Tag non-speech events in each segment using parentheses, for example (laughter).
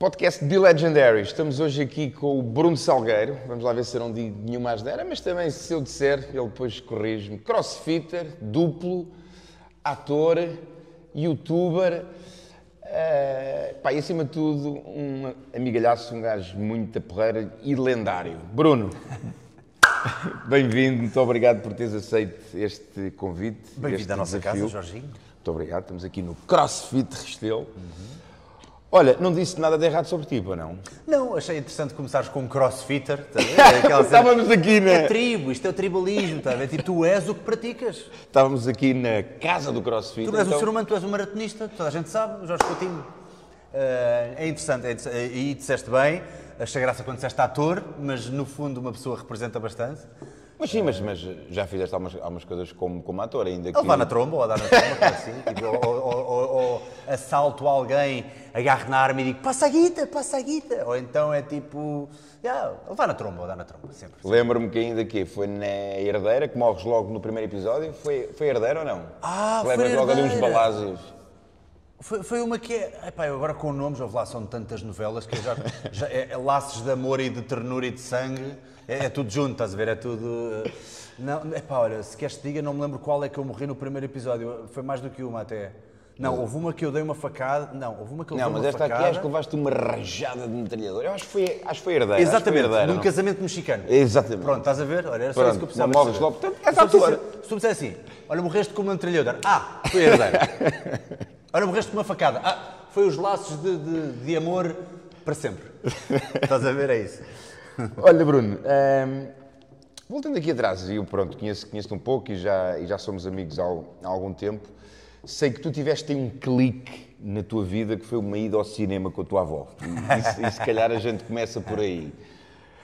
Podcast The Legendary. Estamos hoje aqui com o Bruno Salgueiro. Vamos lá ver se eu não digo nenhuma asneira, mas também se eu disser, ele depois corrige-me. Crossfitter, duplo, ator, youtuber. Uh, pá, e acima de tudo, um amigalhaço, um gajo muito porreira e lendário. Bruno, (laughs) bem-vindo, muito obrigado por teres aceito este convite. Bem-vindo à nossa desafio. casa, Jorginho. Muito obrigado, estamos aqui no CrossFit Restelo. Uhum. Olha, não disse nada de errado sobre ti, ou não? Não, achei interessante começares com um crossfitter. Tá (laughs) Estávamos aqui na... É tribo, isto é o tribalismo, tá E tu és o que praticas. Estávamos aqui na casa do crossfit. Tu és então... um ser humano, tu és um maratonista, toda a gente sabe, Jorge Coutinho. Uh, é interessante, é interessante, e disseste bem, achei graça quando disseste ator, mas no fundo uma pessoa representa bastante. Mas sim, mas, mas já fizeste algumas, algumas coisas como, como ator ainda. Que... Ou vá na tromba, ou a dar na tromba, assim, tipo, ou, ou, ou, ou, assalto alguém, agarro na arma e digo passa a guita, passa a guita. Ou então é tipo, yeah, vá na tromba, ou dá na tromba, sempre. Lembro-me que ainda que foi na herdeira, que morres logo no primeiro episódio. Foi, foi herdeira ou não? Ah, Lembras foi logo ali uns balásios. Foi, foi, uma que é. Epá, agora com nomes, houve lá, são tantas novelas que já, já é, é, laços de amor e de ternura e de sangue é, é, tudo junto, estás a ver? É tudo. Eh, não, epá, olha, se queres te diga, não me lembro qual é que eu morri no primeiro episódio. Foi mais do que uma até. Não, houve uma que eu dei uma facada. Não, houve uma que eu Não, mas esta facada. aqui acho que levaste uma rajada de metralhador. Eu acho que foi, acho que foi herdeira. Exatamente, herdeira, num não? casamento mexicano. Exatamente. Pronto, estás a ver? Olha, era só Pronto, isso que eu precisava. Morres logo. Portanto, ator. Se tu me disser assim, olha, morreste com uma metralhadora. Ah, foi herdeira. (laughs) olha, morreste com uma facada. Ah, foi os laços de, de, de amor para sempre. estás a ver? É isso. (laughs) Olha, Bruno. Hum, Voltando aqui atrás, eu pronto, conheço-te conheço um pouco e já, e já somos amigos há, há, algum tempo. Sei que tu tiveste um clique na tua vida que foi uma ida ao cinema com a tua avó. E, e, e se calhar a gente começa por aí.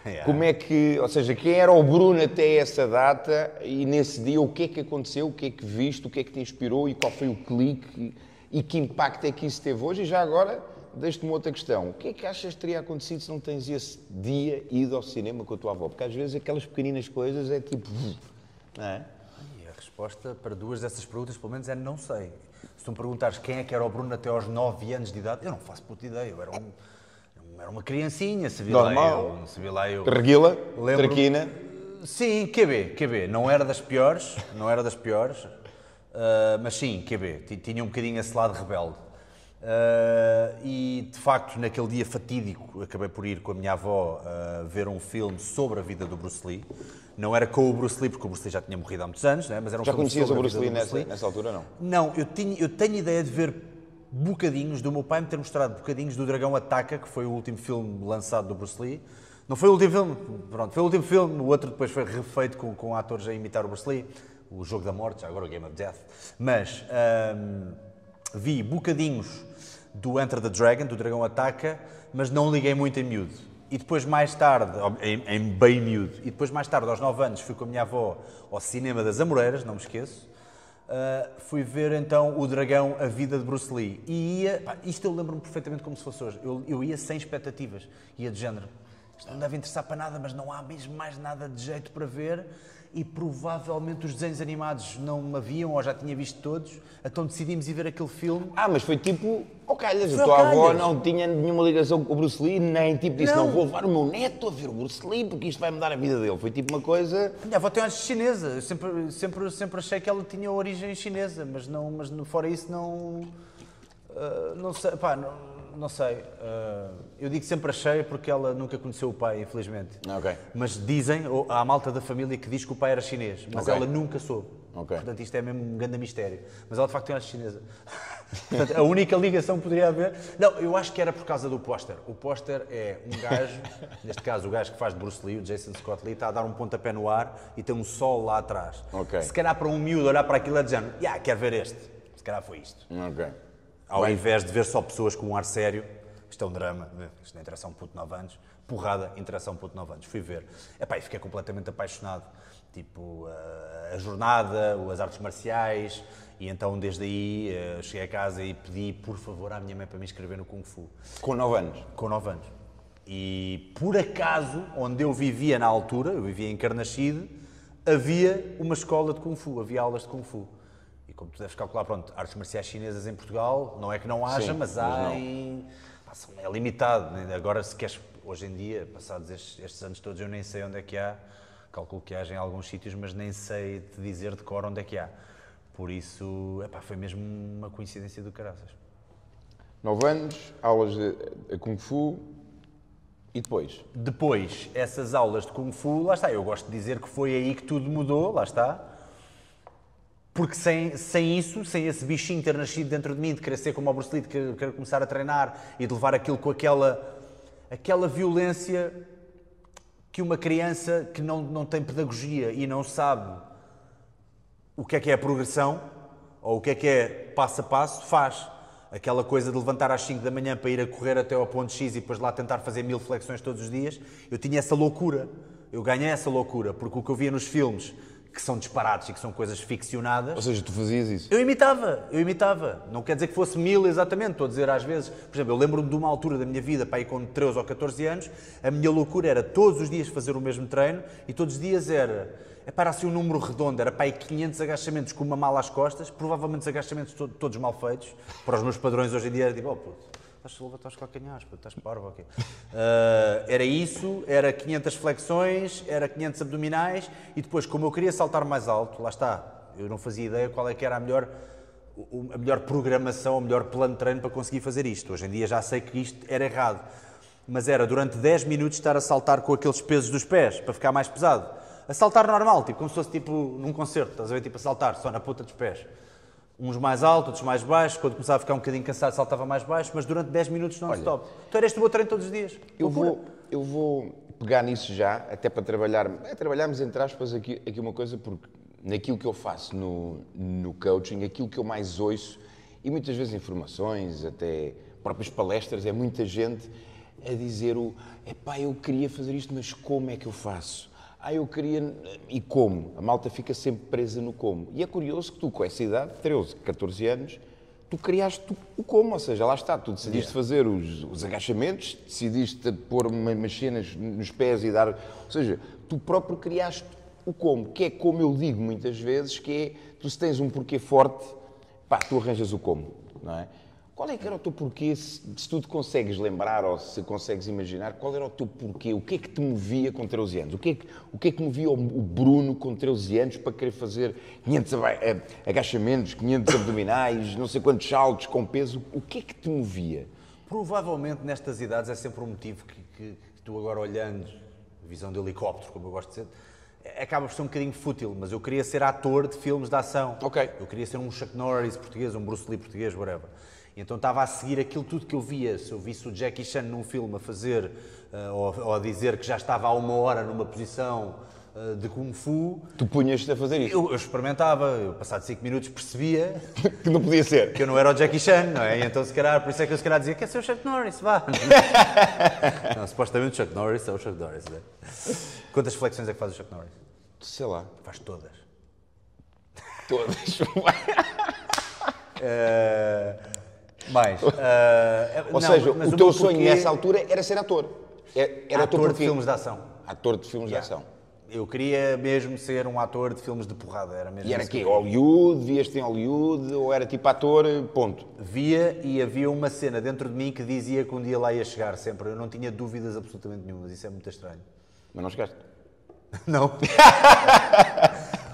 Yeah. Como é que, ou seja, quem era o Bruno até essa data e nesse dia o que é que aconteceu, o que é que viste, o que é que te inspirou e qual foi o clique e, que impacto é que isso teve hoje? E já agora, deixo-te uma outra questão. O que é que achas que teria acontecido se não tens esse dia ido ao cinema com a tua avó? Porque às vezes aquelas pequeninas coisas é tipo. Não é? E a resposta para duas dessas perguntas, pelo menos, é não sei. Se tu me perguntares quem é que era o Bruno até aos 9 anos de idade, eu não faço puta ideia. Eu era, um, era uma criancinha, se Normal. lá eu. Se lá eu Reguila, traquina. Sim, QB, QB. Não era das piores, não era das piores. Uh, mas sim, QB. Tinha um bocadinho esse lado rebelde. Uh, e de facto, naquele dia fatídico, acabei por ir com a minha avó uh, ver um filme sobre a vida do Bruce Lee. Não era com o Bruce Lee, porque o Bruce Lee já tinha morrido há muitos anos, né? mas era um já filme conhecias sobre o Bruce Lee, Bruce Lee nessa, altura, não? Não, eu, tinha, eu tenho ideia de ver bocadinhos, do meu pai me ter mostrado bocadinhos do Dragão Ataca, que foi o último filme lançado do Bruce Lee. Não foi o último filme, pronto, foi o último filme, o outro depois foi refeito com, com atores a imitar o Bruce Lee, o Jogo da Morte, já agora o Game of Death. Mas um, vi bocadinhos do Enter the Dragon, do Dragão Ataca, mas não liguei muito em miúdo. E depois, mais tarde, em, em, bem miúdo, e depois, mais tarde, aos 9 anos, fui com a minha avó ao Cinema das Amoreiras, não me esqueço. Uh, fui ver então o Dragão, a vida de Bruce Lee. E ia, pá, isto eu lembro-me perfeitamente como se fosse hoje. Eu, eu ia sem expectativas, ia de género. Isto não deve interessar para nada, mas não há mesmo mais nada de jeito para ver e provavelmente os desenhos animados não me haviam ou já tinha visto todos, então decidimos ir ver aquele filme. Ah, mas foi tipo, calhas, a tua avó não tinha nenhuma ligação com o Bruce Lee, nem tipo disse, não. não. vou levar o meu neto a ver o Bruce Lee porque isto vai mudar a vida dele. Foi tipo uma coisa... Minha avó tem origem chinesa, eu sempre, sempre, sempre achei que ela tinha origem chinesa, mas, não, mas fora isso não... Uh, não sei, pá, não, não sei. Uh, eu digo sempre achei porque ela nunca conheceu o pai, infelizmente. Mas dizem, ou, há a malta da família que diz que o pai era chinês, mas ela nunca soube. Portanto, isto é mesmo um grande mistério. Mas ela de facto tem origem chinesa. (laughs) Portanto, a única ligação que poderia haver. Não, eu acho que era por causa do póster. O póster é um gajo, (laughs) neste caso o gajo que faz de Bruce Lee, o Jason Scott Lee, está a dar um pontapé no ar e tem um sol lá atrás. Se calhar para um miúdo olhar para aquilo e dizer, yeah, quero ver este. Se calhar foi isto. Ao invés de ver só pessoas com um ar sério, isto é um drama, isto não interessa um puto 9 anos, porrada, um puto 9 anos. Fui ver. Epá, e fiquei completamente apaixonado. Tipo, a jornada, as artes marciais, e então desde aí eh, cheguei a casa e pedi, por favor, à minha mãe para me inscrever no Kung Fu. Com 9 anos? Com 9 anos. E por acaso, onde eu vivia na altura, eu vivia em Carnaxide, havia uma escola de Kung Fu, havia aulas de Kung Fu como tu deves calcular, pronto, artes marciais chinesas em Portugal, não é que não haja, Sim, mas há mas em é limitado. né? Agora, se queres, hoje em dia, passados estes, estes anos todos, eu nem sei onde é que há. Calculo que haja em alguns sítios, mas nem sei te dizer de cor onde é que há. Por isso, epá, foi mesmo uma coincidência do caraças. 9 anos, aulas de Kung Fu e depois? Depois, essas aulas de Kung Fu, lá está, eu gosto de dizer que foi aí que tudo mudou, lá está. Porque sem, sem isso, sem esse bichinho ter nascido dentro de mim, de querer ser como o Bruce Lee, de querer, querer começar a treinar e de levar aquilo com aquela, aquela violência que uma criança que não, não tem pedagogia e não sabe o que é que é a progressão, ou o que é que é passo a passo, faz. Aquela coisa de levantar às 5 da manhã para ir a correr até ao ponto X e depois lá tentar fazer mil flexões todos os dias, eu tinha essa loucura. Eu ganhei essa loucura, porque o que eu via nos filmes, que são disparados e que são coisas ficcionadas, Ou seja, tu fazias isso? eu imitava, eu imitava. Não quer dizer que fosse mil exatamente, estou a dizer às vezes. Por exemplo, eu lembro-me de uma altura da minha vida, para aí com 13 ou 14 anos, a minha loucura era todos os dias fazer o mesmo treino e todos os dias era. É para assim um número redondo, era para aí 500 agachamentos com uma mala às costas, provavelmente os agachamentos to- todos mal feitos. Para os meus padrões hoje em dia era tipo, oh puto, estás levantar os calcanhares, estás parvo aqui. era isso, era 500 flexões, era 500 abdominais e depois, como eu queria saltar mais alto, lá está, eu não fazia ideia qual é que era a melhor a melhor programação, o melhor plano de treino para conseguir fazer isto. Hoje em dia já sei que isto era errado. Mas era durante 10 minutos estar a saltar com aqueles pesos dos pés, para ficar mais pesado. A saltar normal, tipo, como se fosse tipo num concerto, estás a ver? Tipo a saltar, só na ponta dos pés. Uns mais altos, outros mais baixos. Quando começava a ficar um bocadinho cansado, saltava mais baixo, mas durante 10 minutos non-stop. Então era este o meu treino todos os dias. Eu Loucura. vou, eu vou pegar nisso já, até para trabalhar, é, trabalharmos entre aspas aqui, aqui uma coisa, porque naquilo que eu faço no, no coaching, aquilo que eu mais ouço, e muitas vezes informações, até próprias palestras, é muita gente a dizer o epá, eu queria fazer isto, mas como é que eu faço? Ah, eu queria. E como? A malta fica sempre presa no como. E é curioso que tu, com essa idade, 13, 14 anos, tu criaste o como, ou seja, lá está, tu decidiste fazer os, os agachamentos, decidiste pôr uma- umas cenas nos pés e dar. Ou seja, tu próprio criaste o como, que é como eu digo muitas vezes, que é tu se tens um porquê forte, pá, tu arranjas o como, não é? Qual é que era o teu porquê, se, se tu te consegues lembrar ou se consegues imaginar, qual era o teu porquê? O que é que te movia com 13 anos? O que é que, o que, é que movia o, o Bruno com 13 anos para querer fazer 500 aba- eh, agachamentos, 500 abdominais, não sei quantos saltos com peso? O que é que te movia? Provavelmente nestas idades é sempre um motivo que, que- que tu agora olhando, visão de helicóptero, como eu gosto de dizer, é- acaba por ser um bocadinho fútil, mas eu queria ser ator de filmes de ação. Ok. Eu queria ser um Chuck Norris português, um Bruce Lee português, whatever. E então estava a seguir aquilo tudo que eu via. Se eu visse o Jackie Chan num filme a fazer, eh, ou, ou a dizer que já estava há uma hora numa posição eh, de Kung Fu, Tu punhas-te a fazer isso? eu, eu experimentava, eu passado 5 minutos percebia (laughs) Que não podia ser. que eu não era o Jackie Chan, não é? E então, se calhar, por isso é que eu se calhar dizia, quer ser o Chuck Norris, vá. (laughs) não, supostamente o Chuck Norris é o Chuck Norris, não é? Quantas flexões é que faz o Chuck Norris? Sei lá. Faz todas. Todas. (laughs) Eh, mais. eh, (laughs) Ou não, seja, mas o teu sonho porquê- nessa altura era ser ator. Era, era teu ator de filmes de ação. Ator de filmes de ação. Eu queria mesmo ser um ator de filmes de porrada, era mesmo E era quê? Hollywood? Vias-te em Hollywood? Ou era tipo ator? Ponto. Via e havia uma cena dentro de mim que dizia que um dia lá ia chegar sempre. Eu não tinha dúvidas absolutamente nenhumas, isso é muito estranho. Mas não chegaste. (laughs) Não. (laughs)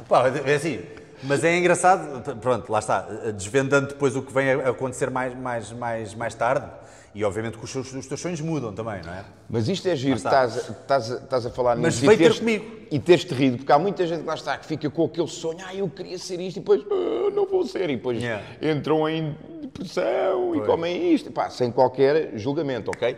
Pá, é assim. Mas é engraçado, pronto, lá está, desvendando depois o que vem a acontecer mais, mais, mais, mais tarde, e obviamente que os, seus- os teus sonhos mudam também, não é? Mas isto é giro, está. estás, a- estás, a- estás a falar Mas nisso veio e ter comigo. E teres-te rido, porque há muita gente que lá está que fica com aquele sonho, ah, eu queria ser isto, e depois, ah, não vou ser, e depois Yeah. entram em depressão e Pois. comem isto, pá, sem qualquer julgamento, ok?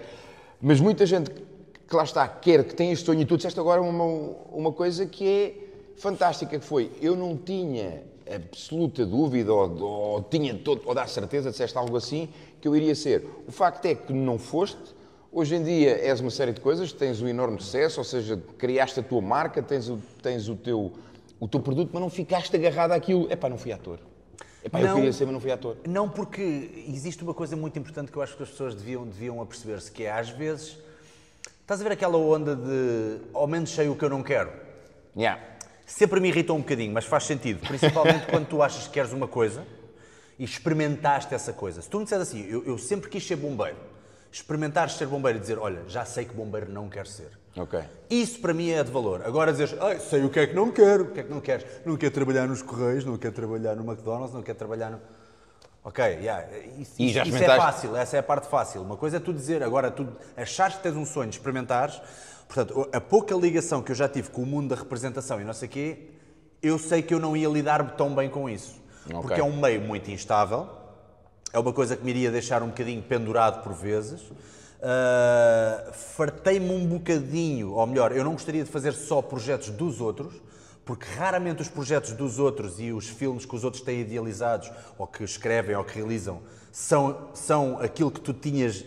Mas muita gente que lá está, quer, que tem este sonho, e tu disseste agora uma, uma coisa que é fantástica, que foi, eu não tinha absoluta dúvida, ou, ou tinha todo, ou dá certeza, disseste algo assim, que eu iria ser. O facto é que não foste, Hoje em dia és uma série de coisas, tens um enorme sucesso, ou seja, criaste a tua marca, tens o, tens o, teu, o teu produto, mas não ficaste agarrado àquilo. Epá, não fui ator. Epá, eu Não. queria ser, mas não fui ator. Não, porque existe uma coisa muito importante que eu acho que as pessoas deviam, deviam aperceber-se, que é, às vezes, estás a ver aquela onda de, ao menos sei o que eu não quero. Yeah. Sempre me irritou um bocadinho, mas faz sentido. Principalmente quando tu achas que queres uma coisa e experimentaste essa coisa. Se tu me disseres assim, eu, eu sempre quis ser bombeiro, Experimentares ser bombeiro e dizer, olha, já sei que bombeiro não quer ser. Isso para mim é de valor. Agora dizer, "Ai, sei o que é que não quero, o que é que não queres? Não quero trabalhar nos Correios, não quero trabalhar no McDonald's, não quero trabalhar no. Ok, yeah, isso, isso- já isso é fácil, essa é a parte fácil. Uma coisa é tu dizer, agora tu achares que tens um sonho, experimentares. Portanto, a pouca ligação que eu já tive com o mundo da representação e não sei o quê, eu sei que eu não ia lidar tão bem com isso. Ok. Porque é um meio muito instável, é uma coisa que me iria deixar um bocadinho pendurado por vezes. Uh, Fartei-me um bocadinho, ou melhor, eu não gostaria de fazer só projetos dos outros, porque raramente os projetos dos outros e os filmes que os outros têm idealizados, ou que escrevem, ou que realizam, são, são aquilo que tu tinhas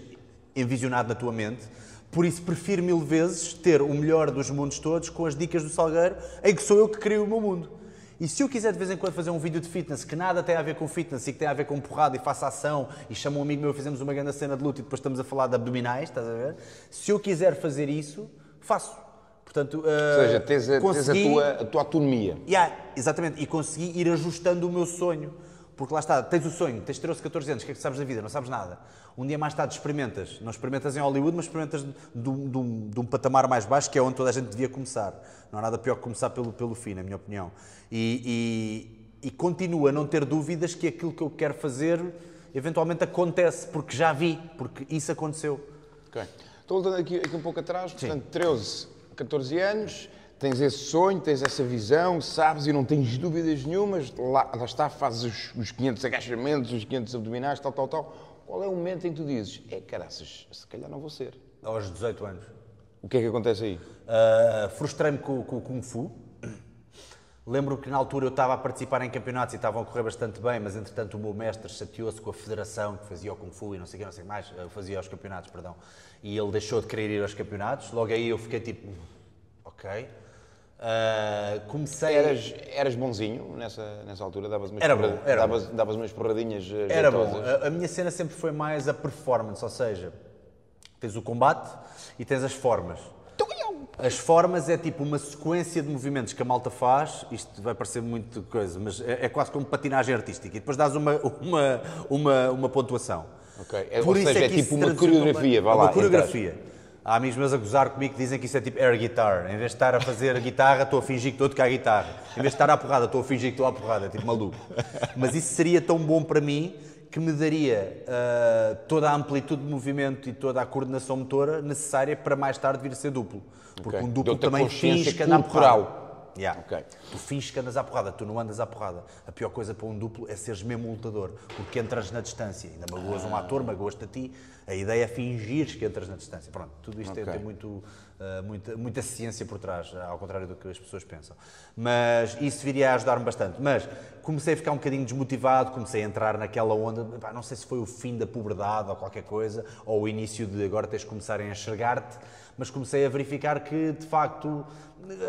envisionado na tua mente. Por isso, prefiro mil vezes ter o melhor dos mundos todos com as dicas do Salgueiro, em que sou eu que crio o meu mundo. E se eu quiser de vez em quando fazer um vídeo de fitness que nada tem a ver com fitness e que tem a ver com porrada e faço ação e chamo um amigo meu, fizemos uma grande cena de luta e depois estamos a falar de abdominais, estás a ver? Se eu quiser fazer isso, faço. Portanto, Ou seja, tens a, tens a tua, a tua autonomia. Yeah, exatamente, e consegui ir ajustando o meu sonho. Porque lá está, tens o sonho, tens 13, 14 anos, o que é que sabes da vida? Não sabes nada. Um dia mais tarde experimentas. Não experimentas em Hollywood, mas experimentas de, de um- de um, patamar mais baixo, que é onde toda a gente devia começar. Não há nada pior que começar pelo, pelo fim, na minha opinião. E, e, e continuo a não ter dúvidas que aquilo que eu quero fazer eventualmente acontece, porque já vi, porque isso aconteceu. Ok. Estou voltando aqui, aqui um pouco atrás, portanto, 13, 14 anos, tens esse sonho, tens essa visão, sabes e não tens dúvidas nenhumas, lá, lá está, fazes os, os 500 agachamentos, os 500 abdominais, tal, tal, tal. Qual é o momento em que tu dizes, é caraças, se calhar não vou ser? Aos 18 anos. O que é que acontece aí? Uh, Frustrei-me com, com o Kung Fu. Lembro que na altura eu estava a participar em campeonatos e estavam a correr bastante bem, mas entretanto o meu mestre chateou-se com a federação que fazia o Kung Fu e não sei o que, não sei que mais, fazia os campeonatos, perdão. E ele deixou de querer ir aos campeonatos. Logo aí eu fiquei tipo, ok. Uh, comecei. Eras, eras bonzinho nessa, nessa altura? Davas umas, Era bom, era davas, davas umas porradinhas eh, Era bom. A, a minha cena sempre foi mais a performance, ou seja, tens o combate e tens as formas. As formas é tipo uma sequência de movimentos que a malta faz, isto vai parecer muito coisa, mas é, é quase como patinagem artística, e depois dás uma, uma, uma, uma pontuação. Ok. É- Por ou isso seja, é isso tipo uma coreografia, vá é lá, Uma coreografia. Há amigos meus a gozar comigo que dizem que isso é tipo air guitar. Em vez de estar a fazer a guitarra, estou a fingir que estou a tocar a guitarra. Em vez de estar à porrada, estou a fingir que estou à porrada. É tipo maluco. Mas isso seria tão bom para mim que me daria ah, toda a amplitude de movimento e toda a coordenação motora necessária para mais tarde vir a ser duplo. Porque Ok. um duplo a também finge que anda corporal. porrada. Yeah. Ok. Tu finges que andas à porrada, tu não andas à porrada. A pior coisa para um duplo é seres mesmo lutador, porque entras na distância. Ainda magoas um ator, magoas-te a ti. A ideia é fingires que entras na distância. Pronto, tudo isto tem- Ok. tem muito, ah, muita, muita ciência por trás, ao contrário do que as pessoas pensam. Mas isso viria a ajudar-me bastante. Mas comecei a ficar um bocadinho desmotivado, comecei a entrar naquela onda, pá, não sei se foi o fim da puberdade ou qualquer coisa, ou o início de agora tens de começar a enxergar-te, mas comecei a verificar que, de facto,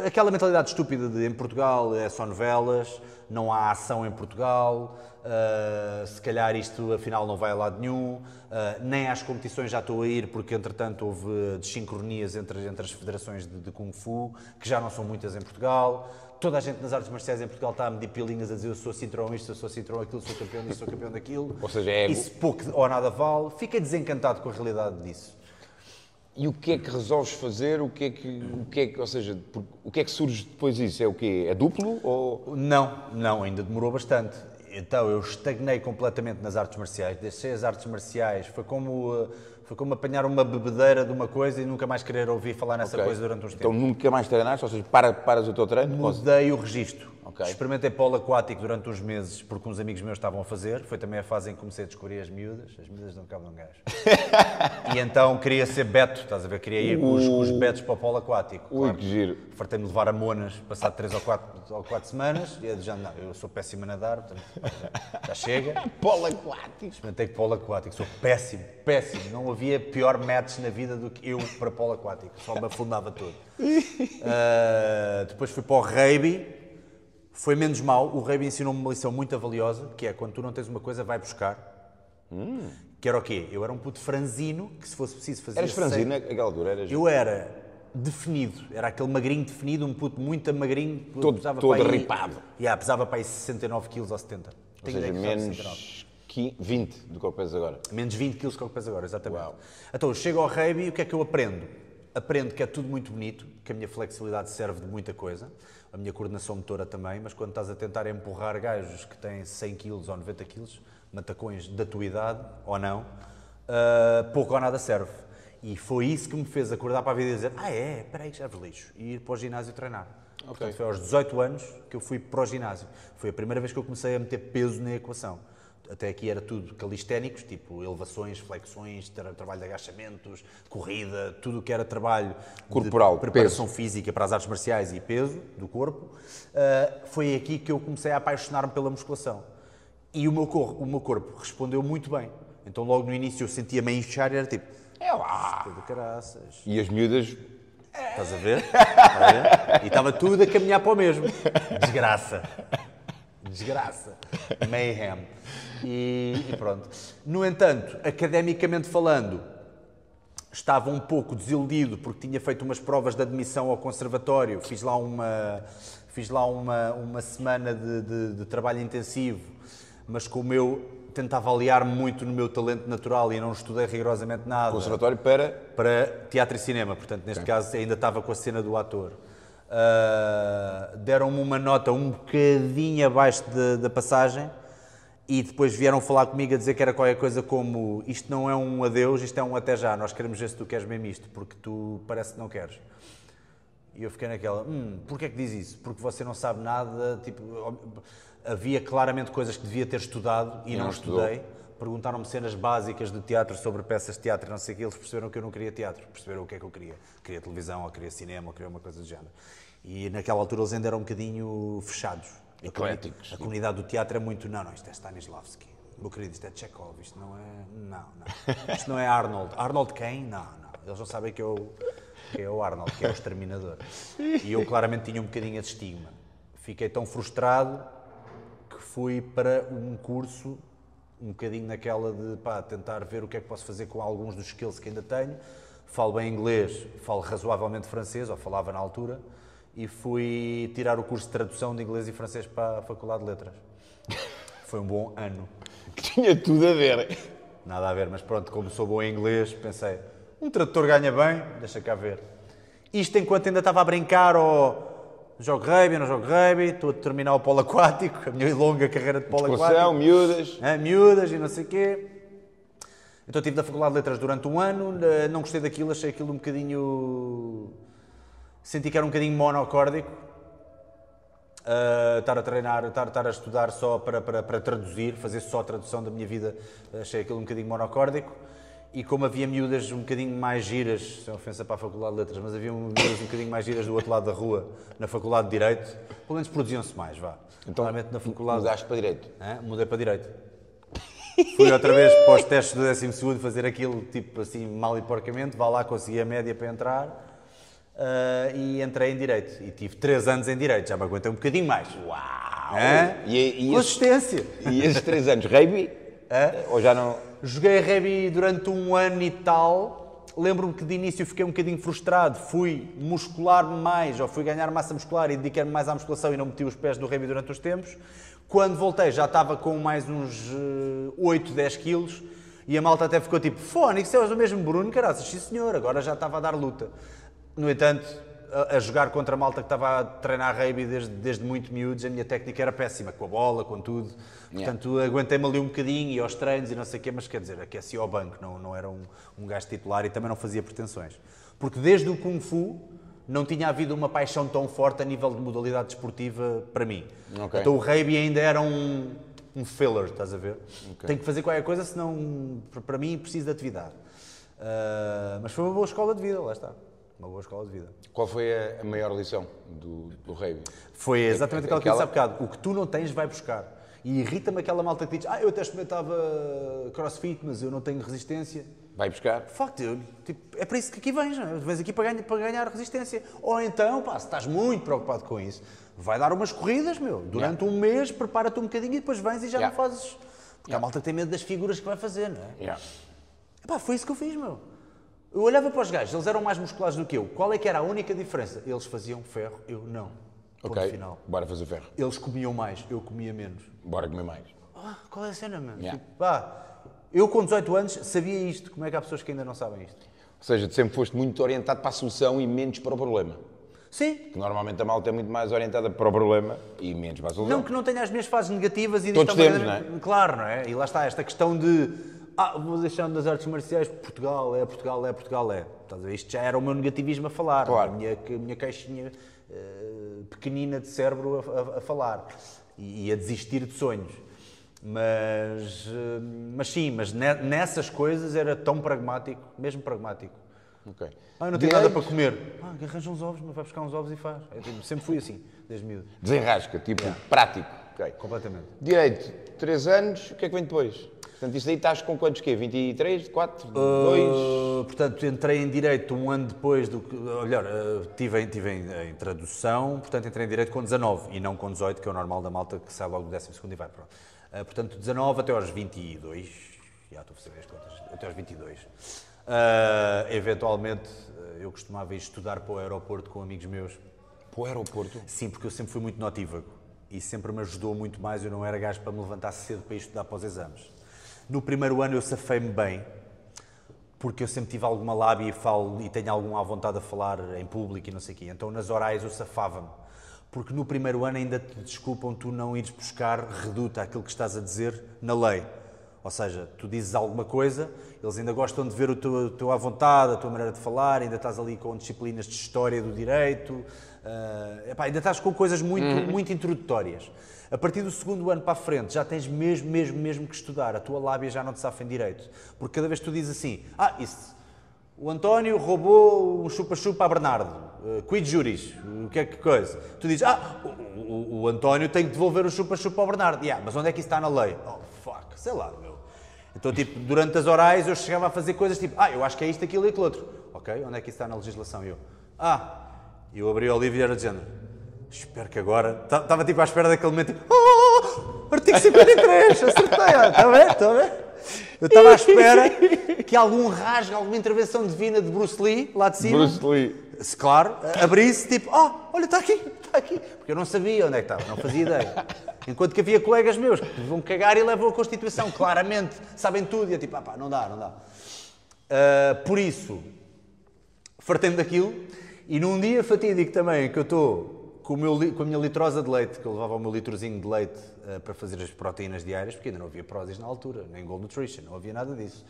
aquela mentalidade estúpida de em Portugal é só novelas, não há ação em Portugal, ah, se calhar isto afinal não vai a lado nenhum, ah, nem às competições já estou a ir porque entretanto houve desincronias entre, entre as federações de, de Kung Fu, que já não são muitas em Portugal. Toda a gente nas artes marciais em Portugal está a medir pilinhas a dizer eu sou cinturão isto, eu sou cinturão aquilo, sou campeão disto, sou campeão daquilo. Ou seja, é. Isso pouco ou nada vale. Fiquei desencantado com a realidade disso. E o que é que resolves fazer? O que é que, o que, é que ou seja, o que é que surge depois disso? É o quê? É duplo ou... Não, não, ainda demorou bastante. Então eu estagnei completamente nas artes marciais, deixei as artes marciais, foi como, uh, foi como apanhar uma bebedeira de uma coisa e nunca mais querer ouvir falar nessa Ok. coisa durante uns Então tempos. nunca mais treinaste? Ou seja, para, paras o teu treino? Mudei o registro. Ok. Experimentei polo aquático durante uns meses porque uns amigos meus estavam a fazer. Foi também a fase em que comecei a descobrir as miúdas. As miúdas não cabem gajo. (laughs) e então queria ser beto, estás a ver? Queria ir com os, com os betos para o polo aquático. Ui, claro. que giro. Fartei-me levar a monas, passado 3 ou 4, ou quatro semanas, e eu já não, eu sou péssimo a nadar, portanto, já chega. (laughs) Polo aquático. Experimentei polo aquático, sou péssimo, péssimo. Não havia pior match na vida do que eu para polo aquático, só me afundava todo. (laughs) Ah, depois fui para o rugby, foi menos mal. O rugby ensinou-me uma lição muito valiosa, que é quando tu não tens uma coisa, vai buscar. Que era o quê? Eu era um puto franzino, que se fosse preciso fazer... Eras franzino naquela altura? Eras... Eu era definido, era aquele magrinho definido, um puto muito magrinho. Todo- pesava todo para aí- ripado. Yeah, pesava para aí 69 quilos ou 70. Ou seja, menos 69. Qui- 20 do que eu peso agora. Menos 20 quilos que é o que pesa agora, exatamente. Uau. Então, eu chego ao rugby e o que é que eu aprendo? Aprendo que é tudo muito bonito, que a minha flexibilidade serve de muita coisa, a minha coordenação motora também, mas quando estás a tentar empurrar gajos que têm 100 quilos ou 90 quilos, matacões da tua idade ou não, ah, pouco ou nada serve. E foi isso que me fez acordar para a vida e dizer: Ah, é, peraí, serve lixo. E ir para o ginásio treinar. Portanto, foi aos 18 anos que eu fui para o ginásio. Foi a primeira vez que eu comecei a meter peso na equação. Até aqui era tudo calisténicos, tipo elevações, flexões, tra- trabalho de agachamentos, corrida, tudo o que era trabalho Corporal, preparação física para as artes marciais e peso do corpo. ah, foi aqui que eu comecei a apaixonar-me pela musculação. E o meu, cor- o meu corpo respondeu muito bem. Então logo no início eu sentia-me a inchar e era tipo, É lá! "Pô, de caraças, E as miúdas, Estás a ver? Estás a ver? E estava tudo a caminhar para o mesmo. Desgraça. Desgraça. Mayhem. E, e pronto. No entanto, academicamente falando, estava um pouco desiludido porque tinha feito umas provas de admissão ao conservatório. Fiz lá uma, fiz lá uma, uma semana de, de- de trabalho intensivo, mas como eu tentava aliar-me muito no meu talento natural e não estudei rigorosamente nada conservatório para. para teatro e cinema, portanto, neste caso ainda estava com a cena do ator. Ah, Deram-me uma nota um bocadinho abaixo da passagem e depois vieram falar comigo a dizer que era qualquer coisa como isto não é um adeus, isto é um até já, nós queremos ver se tu queres mesmo isto, porque tu parece que não queres. E eu fiquei naquela, hum, porquê é que diz isso? Porque você não sabe nada, tipo, havia claramente coisas que devia ter estudado e, E não, não estudou. Perguntaram-me cenas básicas de teatro sobre peças de teatro e não sei o que, eles perceberam que eu não queria teatro, perceberam o que é que eu queria. Queria televisão, ou queria cinema, ou queria uma coisa do género. E naquela altura eles ainda eram um bocadinho fechados. A Ecléticos. A comunidade do teatro é muito, não, não, isto é Stanislavski. Meu querido, isto é Chekhov, isto não é. Não, não. Isto não é Arnold. Arnold quem? Não, não. Eles não sabem que eu, que é o Arnold, que é o exterminador. E eu claramente tinha um bocadinho esse estigma. Fiquei tão frustrado que fui para um curso, um bocadinho naquela de pá, tentar ver o que é que posso fazer com alguns dos skills que ainda tenho. Falo bem inglês, falo razoavelmente francês, ou falava na altura, e fui tirar o curso de tradução de inglês e francês para a Faculdade de Letras. (laughs) Foi um bom ano. que tinha tudo a ver. Nada a ver, mas pronto, como sou bom em inglês, pensei, um tradutor ganha bem, deixa cá ver. Isto enquanto ainda estava a brincar, ou jogo rugby, não jogo rugby, estou a terminar o polo aquático, a minha longa carreira de polo aquático. miúdas. Hã, miúdas e não sei o quê. Então estive na Faculdade de Letras durante um ano, não gostei daquilo, achei aquilo um bocadinho... Senti que era um bocadinho monocórdico. Uh, estar a treinar, estar, estar a estudar só para, para, para traduzir, fazer só a tradução da minha vida, achei aquilo um bocadinho monocórdico. E como havia miúdas um bocadinho mais giras, sem ofensa para a Faculdade de Letras, mas havia miúdas um bocadinho mais giras do outro lado da rua, na Faculdade de Direito, pelo menos produziam-se mais, vá. Então, Claramente na Faculdade. mudaste para direito. Hã? Mudei para Direito. Fui outra vez para os testes do 12 fazer aquilo tipo assim mal e porcamente, vá lá, consegui a média para entrar. ah, e entrei em Direito. E tive 3 anos em Direito, já me aguentei um bocadinho mais. Uau! Hã? E, e, esses, Consistência. e esses três anos, rugby? Ou já não. Joguei rugby durante um ano e tal. Lembro-me que de início fiquei um bocadinho frustrado. Fui muscular-me mais, ou fui ganhar massa muscular e dediquei-me mais à musculação e não meti os pés no rugby durante os tempos. Quando voltei já estava com mais uns eh, 8, 10 quilos e a malta até ficou tipo, Fónix, és o mesmo Bruno, caraças, sim senhor, agora já estava a dar luta. No entanto, a, a jogar contra a malta que estava a treinar rugby desde, desde muito miúdos, a minha técnica era péssima, com a bola, com tudo. Portanto, aguentei-me ali um bocadinho e aos treinos e não sei o quê, mas quer dizer, aqueci ao banco, não, não era um, um gajo titular e também não fazia pretensões. Porque desde o Kung Fu não tinha havido uma paixão tão forte a nível de modalidade desportiva para mim. Ok. Então o rugby ainda era um, um filler, estás a ver? Tenho que fazer qualquer coisa, senão para- mim preciso de atividade. Ah, mas foi uma boa escola de vida, lá está. Uma boa escola de vida. Qual foi a, maior lição do, do rugby? Foi exatamente aquela que eu disse há bocado. O que tu não tens, vai buscar. E irrita-me aquela malta que diz: Ah, eu até experimentava crossfit, mas eu não tenho resistência. Vai buscar? Facto, eu, tipo, é para isso que aqui vens, não é? vens aqui para ganhar, para ganhar resistência. Ou então, pá, se estás muito preocupado com isso, vai dar umas corridas, meu. Durante um mês, prepara-te um bocadinho e depois vens e já Yeah. não fazes. Porque há malta que tem medo das figuras que vai fazer, não é? Yeah. Pá, foi isso que eu fiz, meu. Eu olhava para os gajos, eles eram mais musculados do que eu. Qual é que era a única diferença? Eles faziam ferro, eu não. Ponto Ok, final. bora fazer ferro. Eles comiam mais, eu comia menos. Bora comer mais. "Ah, qual é a cena, mano? Yeah. Tipo, pá, eu com 18 anos sabia isto, como é que há pessoas que ainda não sabem isto? Ou seja, tu sempre foste muito orientado para a solução e menos para o problema. Sim, Que normalmente a malta é muito mais orientada para o problema e menos para a solução. Não que não tenha as minhas fases negativas e Todos temos, maneira- não é? Claro, não é? E lá está, esta questão de ah, vou deixar das artes marciais, Portugal é, Portugal é, Portugal é. Estás a ver? Isto já era o meu negativismo a falar, Claro. a, minha, a minha caixinha eh, pequenina de cérebro a, a- a falar e, e a desistir de sonhos. Mas, eh, mas sim, mas ne- nessas coisas era tão pragmático, mesmo pragmático. Ok. Ah, eu não tenho nada para comer. Ah, arranja uns ovos, mas vai buscar uns ovos e faz. Eu, tipo, sempre fui assim, desde miúdo. Desenrasca, tipo, prático. Ok. Completamente. Direito, 3 anos, o que é que vem depois? Portanto, isso aí estás com quantos quê? 23, 4, 2? Uh, portanto, entrei em Direito um ano depois do que. ou Melhor, uh, tive, em, tive em, em tradução, portanto, entrei em Direito com 19 e não com 18, que é o normal da malta que sai logo do 12 e vai. Pronto. Uh, portanto, 19 até aos 22. Já estou a fazer as contas. Até aos 22. Uh, eventualmente, uh, eu costumava ir estudar para o aeroporto com amigos meus. Para o aeroporto? Sim, porque eu sempre fui muito notívago e sempre me ajudou muito mais. Eu não era gajo para me levantar cedo para ir estudar para os exames. No primeiro ano eu safei-me bem, porque eu sempre tive alguma lábia e falo e tenho algum à vontade a falar em público e não sei o quê. Então nas orais eu safava-me. Porque no primeiro ano ainda te desculpam tu não ires buscar reduta aquilo que estás a dizer na lei. Ou seja, tu dizes alguma coisa, eles ainda gostam de ver o teu, o teu à vontade, a tua maneira de falar, ainda estás ali com disciplinas de história do direito, ah, epá, ainda estás com coisas muito, muito introdutórias. A partir do segundo ano para a frente já tens mesmo, mesmo, mesmo que estudar. A tua lábia já não te safa em direito. Porque cada vez que tu dizes assim, ah, isso, o António roubou um chupa-chupa a Bernardo. Uh, quid juris? O que é que coisa? Tu dizes, ah, o, o- o António tem que devolver o chupa-chupa ao Bernardo. Yeah, mas onde é que isso está na lei? Oh, fuck, sei lá, meu. Então, tipo, durante as orais eu chegava a fazer coisas tipo, ah, eu acho que é isto, aquilo e aquilo outro. Ok, onde é que isso está na legislação? E eu, ah, eu abri o livro e era género. Espero que agora. Estava tipo à espera daquele momento, tipo, oh, artigo 53, acertei, está a ver? Está a ver? Eu estava à espera que algum rasgo, alguma intervenção divina de Bruce Lee, lá de cima, Bruce Lee. se claro, abrisse tipo, oh, olha, está aqui, está aqui. Porque eu não sabia onde é que estava, não fazia ideia. Enquanto que havia colegas meus que vão cagar e levam a Constituição, claramente, sabem tudo, e eu tipo, ah pá, não dá, não dá. Ah, por isso, fartei-me daquilo, e num dia fatídico também, que eu estou com, o meu com a minha litrosa de leite, que eu levava o meu litrozinho de leite ah, para fazer as proteínas diárias, porque ainda não havia Prozis na altura, nem Gold Nutrition, não havia nada disso.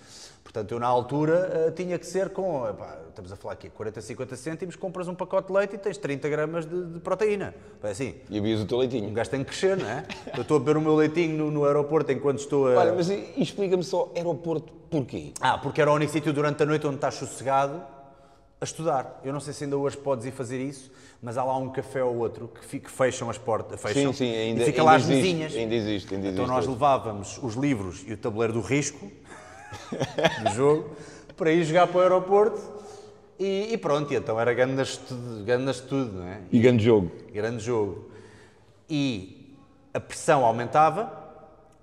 Portanto, eu na altura ah, tinha que ser com, epá, estamos a falar aqui, 40, 50 cêntimos, compras um pacote de leite e tens 30 gramas de, de proteína. É assim, E havias o teu um leitinho. gajo tem que crescer, não é? Eu estou a beber o meu leitinho no, no aeroporto enquanto estou a... Olha, mas explica-me só, aeroporto, porquê? Ah, porque era o único sítio durante a noite onde estás sossegado a estudar. Eu não sei se ainda hoje podes ir fazer isso, mas há lá um café ou outro que, fecham as portas, fecham, Sim, sim, ainda, e fica ainda lá as existe, mesinhas. Ainda existe, ainda existe. Então nós levávamos os livros e o tabuleiro do risco (laughs) do jogo para ir jogar para o aeroporto e, e pronto, e então era grande estudo, grande estudo, não é? E grande jogo. grande jogo. E a pressão aumentava,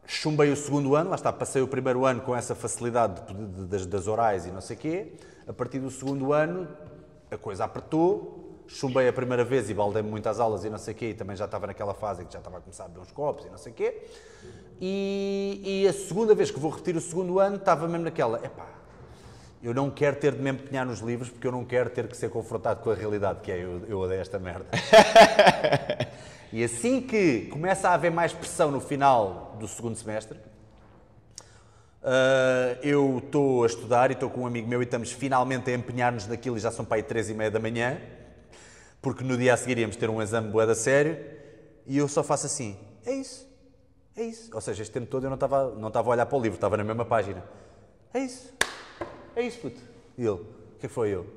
chumbei o segundo ano, lá está, passei o primeiro ano com essa facilidade de- de- das, das orais e não sei o quê. A partir do segundo ano, a coisa apertou, chumbei a primeira vez e baldei-me muito às aulas e não sei o quê, e também já estava naquela fase em que já estava a começar a beber uns copos e não sei o quê. E, e a segunda vez que vou repetir o segundo ano, estava mesmo naquela, epá, eu não quero ter de me empenhar nos livros porque eu não quero ter que ser confrontado com a realidade, que é eu, eu odeio esta merda. (laughs) e assim que começa a haver mais pressão no final do segundo semestre, ah, eu estou a estudar e estou com um amigo meu e estamos finalmente a empenhar-nos naquilo e já são para aí três e meia da manhã, porque no dia a seguir íamos ter um exame bué da sério e eu só faço assim, é isso, é isso. Ou seja, este tempo todo eu não estava, não estava a olhar para o livro, estava na mesma página. É isso, é isso, puto. E ele, o que é que foi eu?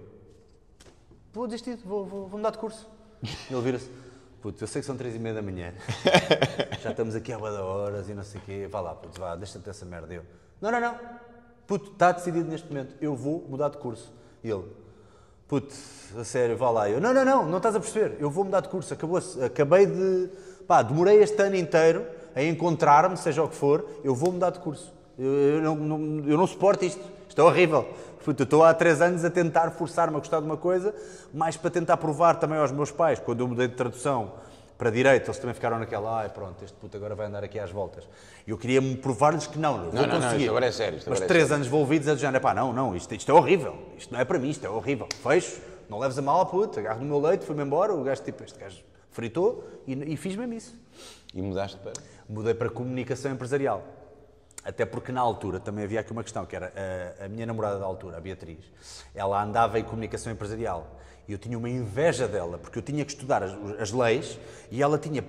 Vou desistir, vou, vou, vou mudar de curso. E ele vira-se, puto, eu sei que são três e meia da manhã, (laughs) já estamos aqui há de horas e não sei o quê, vá lá, puto, vá, deixa-te essa merda. Eu, não, não, não, puto, está decidido neste momento, eu vou mudar de curso. E ele, puto, a sério, vá lá. Eu, não, não, não, não estás a perceber, eu vou mudar de curso, acabou-se, acabei de, pá, demorei este ano inteiro a encontrar-me, seja o que for, eu vou mudar de curso. Eu, eu não, não- eu não suporto isto, isto é horrível. Puto, eu estou há três anos a tentar forçar-me a gostar de uma coisa, mais para tentar provar também aos meus pais, quando eu mudei de tradução, para a direita, eles também ficaram naquela, ai pronto, este puto agora vai andar aqui às voltas. E eu queria-me provar-lhes que não, eu vou Não, não, não, conseguir. isto agora é sério, Mas é três sério. anos envolvidos a dizer, pá, não, não, isto, isto é horrível, isto não é para mim, isto é horrível. Fecho, não leves a mal, puto, agarro no meu leite, fui-me embora, o gajo, tipo, este gajo fritou e, e fiz mesmo isso. E mudaste para. Mudei para comunicação empresarial. Até porque na altura também havia aqui uma questão, que era a, a minha namorada da altura, a Beatriz, ela andava em comunicação empresarial. E eu tinha uma inveja dela, porque eu tinha que estudar as, as leis e ela tinha,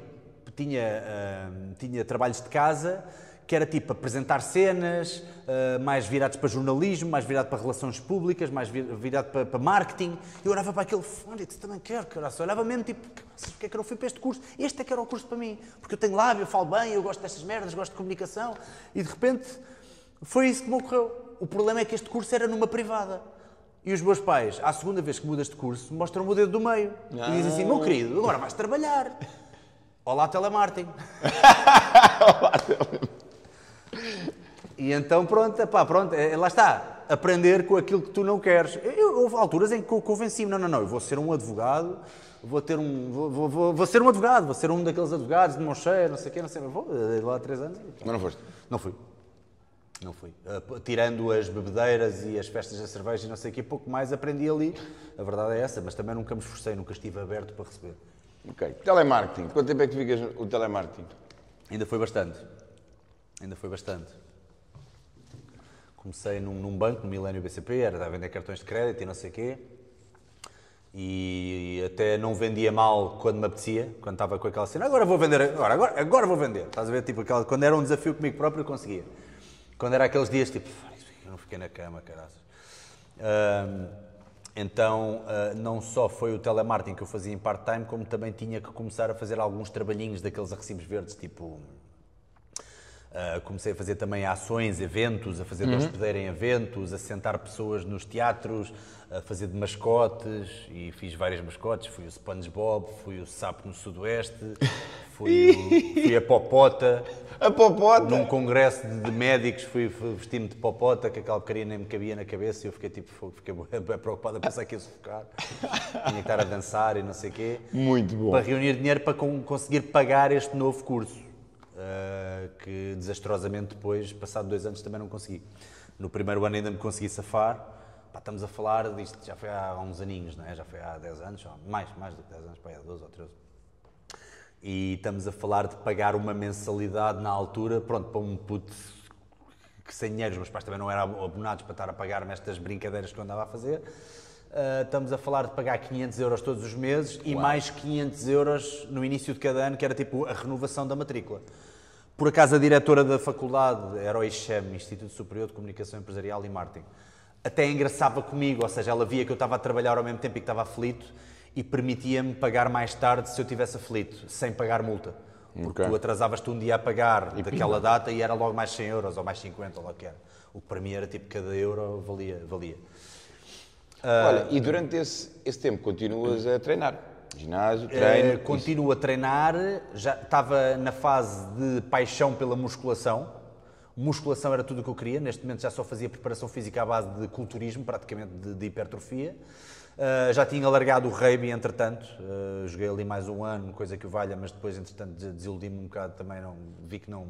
tinha, ah, tinha trabalhos de casa que era tipo apresentar cenas, ah, mais virados para jornalismo, mais virado para relações públicas, mais vi- virado para, para marketing. Eu olhava para aquele, olha, isso também quero, cara. Eu olhava mesmo tipo, "Caraças, porque é que eu não fui para este curso? Este é que era o curso para mim, porque eu tenho lábio, eu falo bem, eu gosto destas merdas, gosto de comunicação. E de repente foi isso que me ocorreu. O problema é que este curso era numa privada. E os meus pais, à segunda vez que mudas de curso, mostram-me o dedo do meio. E dizem assim, meu querido, agora vais trabalhar. Olá, telemarketing. (laughs) E então, pronto, pá, pronto, é, lá está. Aprender com aquilo que tu não queres. Eu, houve alturas em que eu convenci-me, não, não, não, eu vou ser um advogado, vou ter um, vou, vou, vou, vou ser um advogado, vou ser um daqueles advogados de Moncheiro, não sei o quê, não sei, vou eh, lá há três anos. Mas não foste. Não fui. Não fui. Uh, tirando as bebedeiras e as festas da cerveja e não sei o quê, pouco mais aprendi ali. A verdade é essa, mas também nunca me esforcei, nunca estive aberto para receber. Ok. Telemarketing. Quanto tempo é que ficas o telemarketing? Ainda foi bastante. Ainda foi bastante. Comecei num, num banco, no Milênio BCP, era a vender cartões de crédito e não sei o quê. E até não vendia mal quando me apetecia, quando estava com aquela cena. Agora vou vender, agora, agora, agora vou vender. Estás a ver? Tipo, aquela, quando era um desafio comigo próprio, eu conseguia. Quando era aqueles dias tipo, "Fuck, eu não fiquei na cama, caraças. Ahm, então, ah, não só foi o telemarketing que eu fazia em part-time, como também tinha que começar a fazer alguns trabalhinhos daqueles recibos verdes, tipo. Ah, comecei a fazer também ações, eventos, a fazer de hospedeiro em eventos, a sentar pessoas nos teatros, a fazer de mascotes e fiz várias mascotes. Fui o SpongeBob, fui o Sapo no Sudoeste, (laughs) fui, o- fui a Popota. A popota! Num congresso de, de médicos fui, vestir-me de popota, que aquela porcaria nem me cabia na cabeça e eu fiquei tipo, fiquei bem preocupado a pensar que ia sufocar. Tinha que estar a dançar e não sei o quê. Muito bom. Para reunir dinheiro para con- conseguir pagar este novo curso. Ah, que desastrosamente depois, passado dois anos, também não consegui. No primeiro ano ainda me consegui safar. Pá, estamos a falar disto, já foi há uns aninhos, não é? Já foi há 10 anos, mais, mais do que 10 anos, pá, há 12 ou 13. E estamos a falar de pagar uma mensalidade na altura, pronto, para um puto que sem dinheiro, os meus pais também não eram abonados para estar a pagar-me estas brincadeiras que eu andava a fazer. Ah, estamos a falar de pagar 500 euros todos os meses e mais 500 euros no início de cada ano, que era tipo a renovação da matrícula. Por acaso, a diretora da faculdade era o IXEM, Instituto Superior de Comunicação Empresarial e Marketing. Até engraçava comigo, ou seja, ela via que eu estava a trabalhar ao mesmo tempo e que estava aflito e permitia-me pagar mais tarde se eu tivesse aflito, sem pagar multa. Porque Ok. tu atrasavas-te um dia a pagar daquela data e era logo mais 100 euros ou mais 50, ou lá o que era. O que para mim era tipo, cada euro valia. valia. Olha, e durante esse, esse tempo continuas a treinar? Ginásio, Eh, treino. continuo a treinar, já estava na fase de paixão pela musculação. Musculação era tudo o que eu queria, neste momento já só fazia preparação física à base de culturismo, praticamente de, de hipertrofia. Eh, já tinha largado o rugby, entretanto, Eh, joguei ali mais um ano, coisa que o valha, mas depois, entretanto, des- desiludi-me um bocado também, não, vi que não,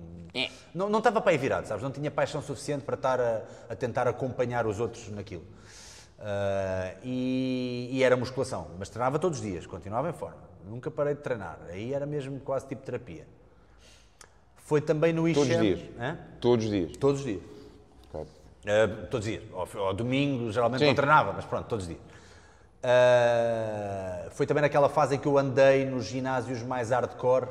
não. Não estava para aí virado, sabes? Não tinha paixão suficiente para estar a, a tentar acompanhar os outros naquilo. Ah, e, e era musculação, mas treinava todos os dias, continuava em forma, nunca parei de treinar, aí era mesmo quase tipo terapia. Foi também no Todos os IXEM, dias? hã? Todos os dias. Todos os dias. Ah, todos os dias. Ao, ao domingo, geralmente Sim. não treinava, mas pronto, todos os dias. Ah, foi também naquela fase em que eu andei nos ginásios mais hardcore,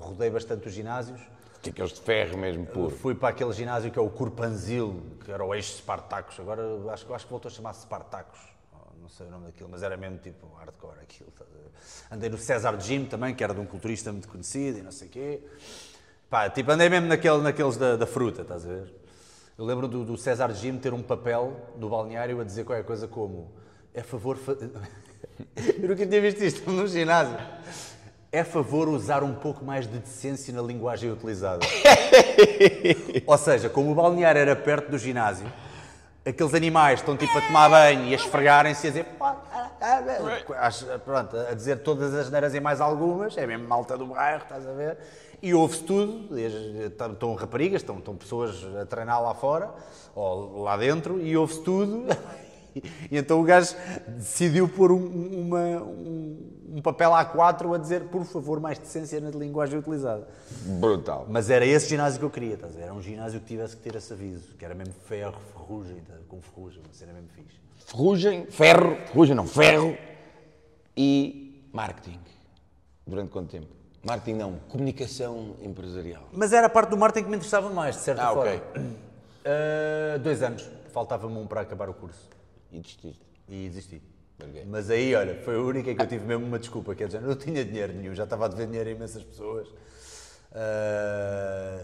rodei bastante os ginásios. Aqueles de ferro mesmo puro. Fui para aquele ginásio que é o Curpanzil, que era o ex-Spartacus. Agora acho, acho que voltou a chamar-se Spartacus. Oh, Não sei o nome daquilo, mas era mesmo tipo hardcore aquilo. ver? Andei no César Gym também, que era de um culturista muito conhecido e não sei o quê. Pá, tipo, andei mesmo naquele, naqueles da, da fruta, estás a ver? Eu lembro do, do César Gym ter um papel no balneário a dizer qualquer coisa como é favor... Fa... (laughs) Eu nunca tinha visto isto num ginásio. É favor usar um pouco mais de decência na linguagem utilizada. (laughs) Ou seja, como o balneário era perto do ginásio, aqueles animais estão tipo a tomar banho e a esfregarem-se e a dizer pronto, a dizer todas as neiras e mais algumas, é mesmo malta do bairro, estás a ver? E ouve-se tudo, estão raparigas, estão, estão pessoas a treinar lá fora, ou lá dentro, e ouve-se tudo. (laughs) E então o gajo decidiu pôr um, uma- um- um papel A4 a dizer, por favor, mais decência na linguagem utilizada. Brutal. Mas era esse ginásio que eu queria, estás a ver? Era um ginásio que tivesse que ter esse aviso, que era mesmo ferro, ferrugem, tá? com ferrugem, uma cena mesmo fixe. Ferrugem, ferro, ferrugem não, ferro e marketing. Durante quanto tempo? Marketing não, comunicação empresarial. Mas era a parte do marketing que me interessava mais, de certa Ah, forma. ok. Ah, dois anos, faltava-me um para acabar o curso. E desististe. E desisti. Mas aí, olha, foi a única que eu tive mesmo uma desculpa, quer dizer, eu não tinha dinheiro nenhum, já estava a dever dinheiro a imensas pessoas. Ah,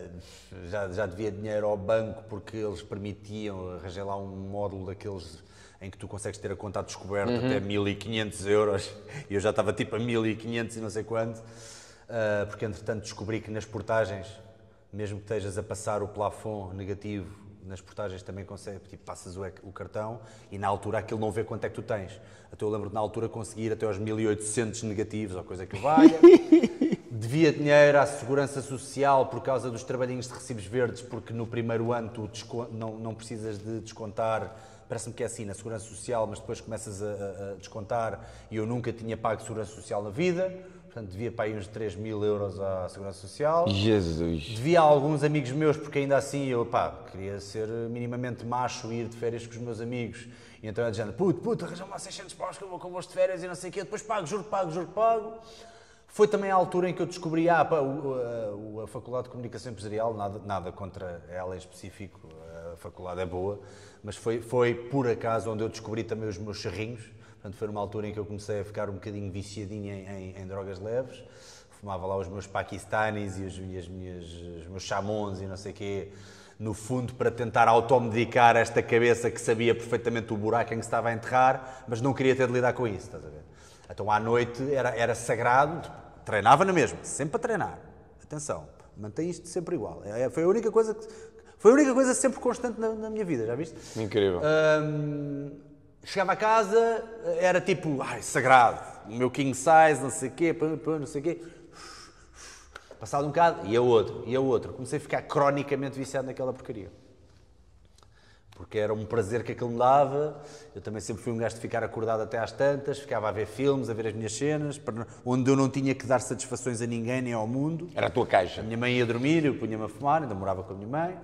já, já devia dinheiro ao banco porque eles permitiam arranjar lá um módulo daqueles em que tu consegues ter a conta a descoberto até 1500 euros. E eu já estava tipo a 1500 e não sei quanto, Ah, porque entretanto descobri que nas portagens, mesmo que estejas a passar o plafond negativo nas portagens também consegue, tipo, passas o, o cartão e na altura aquilo não vê quanto é que tu tens. Até eu lembro de na altura conseguir até aos 1800 negativos, ou coisa que valha. (laughs) Devia dinheiro à Segurança Social por causa dos trabalhinhos de recibos verdes, porque no primeiro ano tu não, não precisas de descontar, parece-me que é assim, na Segurança Social, mas depois começas a, a- a descontar e eu nunca tinha pago Segurança Social na vida, portanto devia para aí uns 3 mil euros à Segurança Social. Jesus. Devia a alguns amigos meus, porque ainda assim eu, pá, queria ser minimamente macho e ir de férias com os meus amigos. E então eu dizendo, puto, puto, arranja-me lá 600 paus que eu vou convosco de férias e não sei o quê, depois pago, juro pago, juro pago. Foi também a altura em que eu descobri, ah, pá, o- a, a Faculdade de Comunicação Empresarial, nada, nada contra ela em específico, a faculdade é boa, mas foi, foi por acaso onde eu descobri também os meus charrinhos. Portanto, foi numa altura em que eu comecei a ficar um bocadinho viciadinho em, em- em drogas leves. Fumava lá os meus paquistanis e os, e as minhas, os meus chamons e não sei o quê, no fundo para tentar automedicar esta cabeça que sabia perfeitamente o buraco em que estava a enterrar, mas não queria ter de lidar com isso, estás a ver? Então à noite era, era sagrado, treinava na mesma, sempre a treinar. Atenção, mantém isto sempre igual. É- Foi a única coisa que, foi a única coisa sempre constante na, na minha vida, já viste? Incrível. Hum, chegava a casa, era tipo, ai, sagrado, o meu king size, não sei o quê, pã, pã, não sei o quê. Passado um bocado, e a outro, e a outro. Comecei a ficar cronicamente viciado naquela porcaria. Porque era um prazer que aquilo me dava. Eu também sempre fui um gajo de ficar acordado até às tantas, ficava a ver filmes, a ver as minhas cenas, onde eu não tinha que dar satisfações a ninguém nem ao mundo. Era a tua caixa. A minha mãe ia dormir, eu punha-me a fumar, ainda morava com a minha mãe.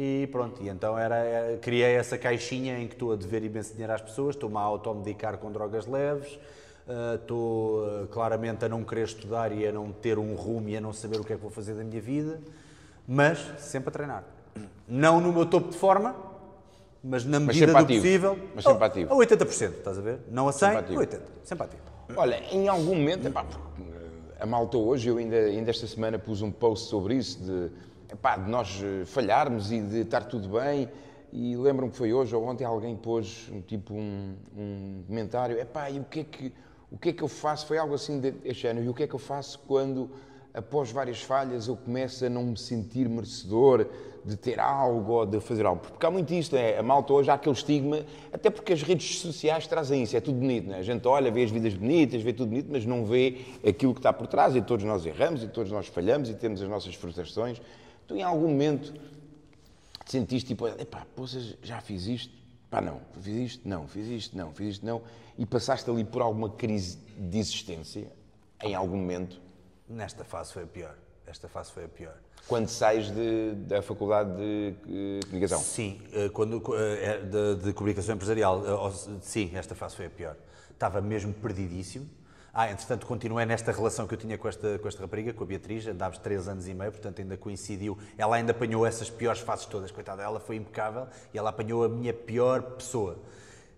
E pronto, e então era, era- criei essa caixinha em que estou a dever imenso dinheiro às pessoas, estou-me a automedicar com drogas leves, ah, estou ah, claramente a não querer estudar e a não ter um rumo e a não saber o que é que vou fazer da minha vida, mas sempre a treinar. Não no meu topo de forma, mas na medida sempre do ativo. possível. Mas sempre a- ativo. A 80%, estás a ver? Não a 100, Sempre a 80%. Sempre ativo. Olha, em algum momento, epá, eh, a malta hoje, eu ainda, ainda esta semana pus um post sobre isso, de, epá, de nós eh, falharmos e de estar tudo bem, e lembro-me que foi hoje ou ontem alguém pôs um, tipo um, um comentário, epá, e o que, é que, o que é que eu faço? Foi algo assim deste ano, e o que é que eu faço quando, após várias falhas, eu começo a não me sentir merecedor de ter algo ou de fazer algo. Porque há muito isto, é, a malta hoje há aquele estigma, até porque as redes sociais trazem isso, é tudo bonito, é? A gente olha, vê as vidas bonitas, vê tudo bonito, mas não vê aquilo que está por trás e todos nós erramos e todos nós falhamos e temos as nossas frustrações. Tu em algum momento te sentiste tipo, epá, poças, já fiz isto? Pá, não, fiz isto? Não, fiz isto? Não, fiz isto? Não. E passaste ali por alguma crise de existência, em algum momento, Nesta fase foi a pior. Esta fase foi a pior. quando sais de- da faculdade de eh, comunicação? Sim, eh, quando, eh, é de, de comunicação empresarial, sim, esta fase foi a pior. Estava mesmo perdidíssimo. Ah, entretanto, continuei nesta relação que eu tinha com esta, com esta rapariga, com a Beatriz, andámos três anos e meio, portanto ainda coincidiu. Ela ainda apanhou essas piores fases todas, coitada, ela foi impecável e ela apanhou a minha pior pessoa.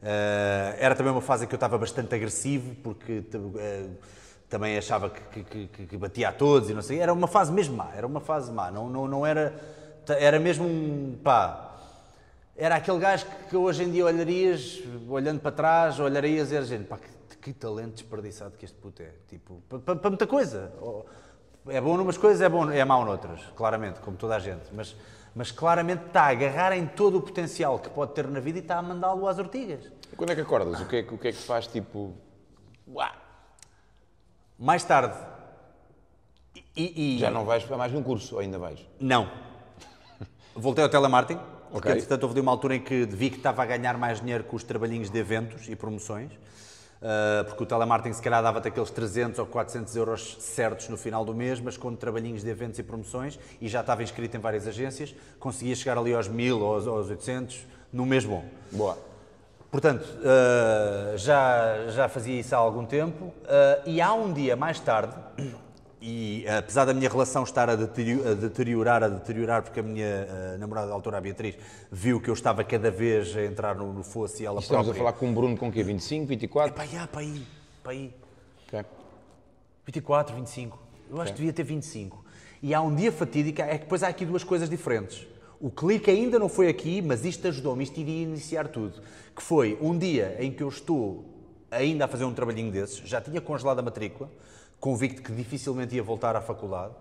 Eh, era também uma fase em que eu estava bastante agressivo, porque eh, também achava que, que- que- que batia a todos e não sei. Era uma fase mesmo má, era uma fase má, não, não, não era. Era mesmo um. pá. Era aquele gajo que, hoje em dia olharias, olhando para trás, olharias e era gente, pá, que, que talento desperdiçado que este puto é. Tipo, para, muita coisa. Ou- É bom numas coisas, é, bom, é mau noutras, claramente, como toda a gente. Mas, mas claramente está a agarrar em todo o potencial que pode ter na vida e está a mandá-lo às ortigas. E quando é que acordas? O que é, que- o que é que faz, tipo... Uá, Mais tarde. E, e- já não vais para mais um curso, ou ainda vais? Não. Voltei ao telemarketing, porque Ok. entretanto houve uma altura em que vi que estava a ganhar mais dinheiro com os trabalhinhos de eventos e promoções, porque o telemarketing se calhar dava-te aqueles 300 ou 400 euros certos no final do mês, mas com trabalhinhos de eventos e promoções, e já estava inscrito em várias agências, conseguia chegar ali aos 1000 ou aos, aos 800 no mês bom. Boa. Portanto, uh, já, já fazia isso há algum tempo uh, e há um dia mais tarde, e apesar da minha relação estar a deterio- a deteriorar, a deteriorar, porque a minha uh, namorada da altura, a Beatriz, viu que eu estava cada vez a entrar no, no fosso e ela Estamos a própria... falar com um Bruno com o quê? 25, 24? Pá, já, pá aí, pá aí. Ok. 24, 25. Eu acho que devia ter 25. E há um dia fatídico, é que depois há aqui duas coisas diferentes. O clique ainda não foi aqui, mas isto ajudou-me, isto iria iniciar tudo. Que foi um dia em que eu estou ainda a fazer um trabalhinho desses, já tinha congelado a matrícula, convicto que dificilmente ia voltar à faculdade.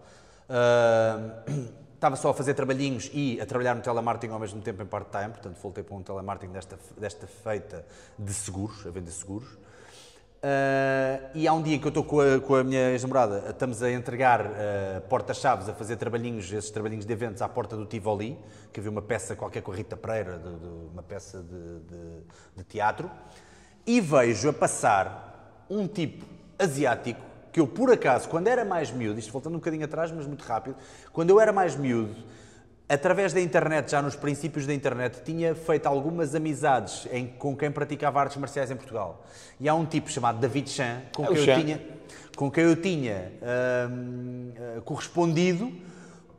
Ah, estava (clears throat) só a fazer trabalhinhos e a trabalhar no telemarketing ao mesmo tempo em part-time, portanto voltei para um telemarketing desta, desta feita de seguros, a vender seguros. Uh, e há um dia que eu estou com a, com a minha ex-namorada, estamos a entregar uh, porta-chaves, a fazer trabalhinhos, esses trabalhinhos de eventos à porta do Tivoli, que havia uma peça qualquer com a Rita Pereira, de, de- uma peça de, de- de teatro, e vejo a passar um tipo asiático, que eu por acaso, quando era mais miúdo, isto voltando um bocadinho atrás, mas muito rápido, quando eu era mais miúdo, através da internet, já nos princípios da internet, tinha feito algumas amizades em- com quem praticava artes marciais em Portugal. E há um tipo chamado David Chan, com É quem eu Chan. tinha, com quem eu tinha hum, eh, correspondido,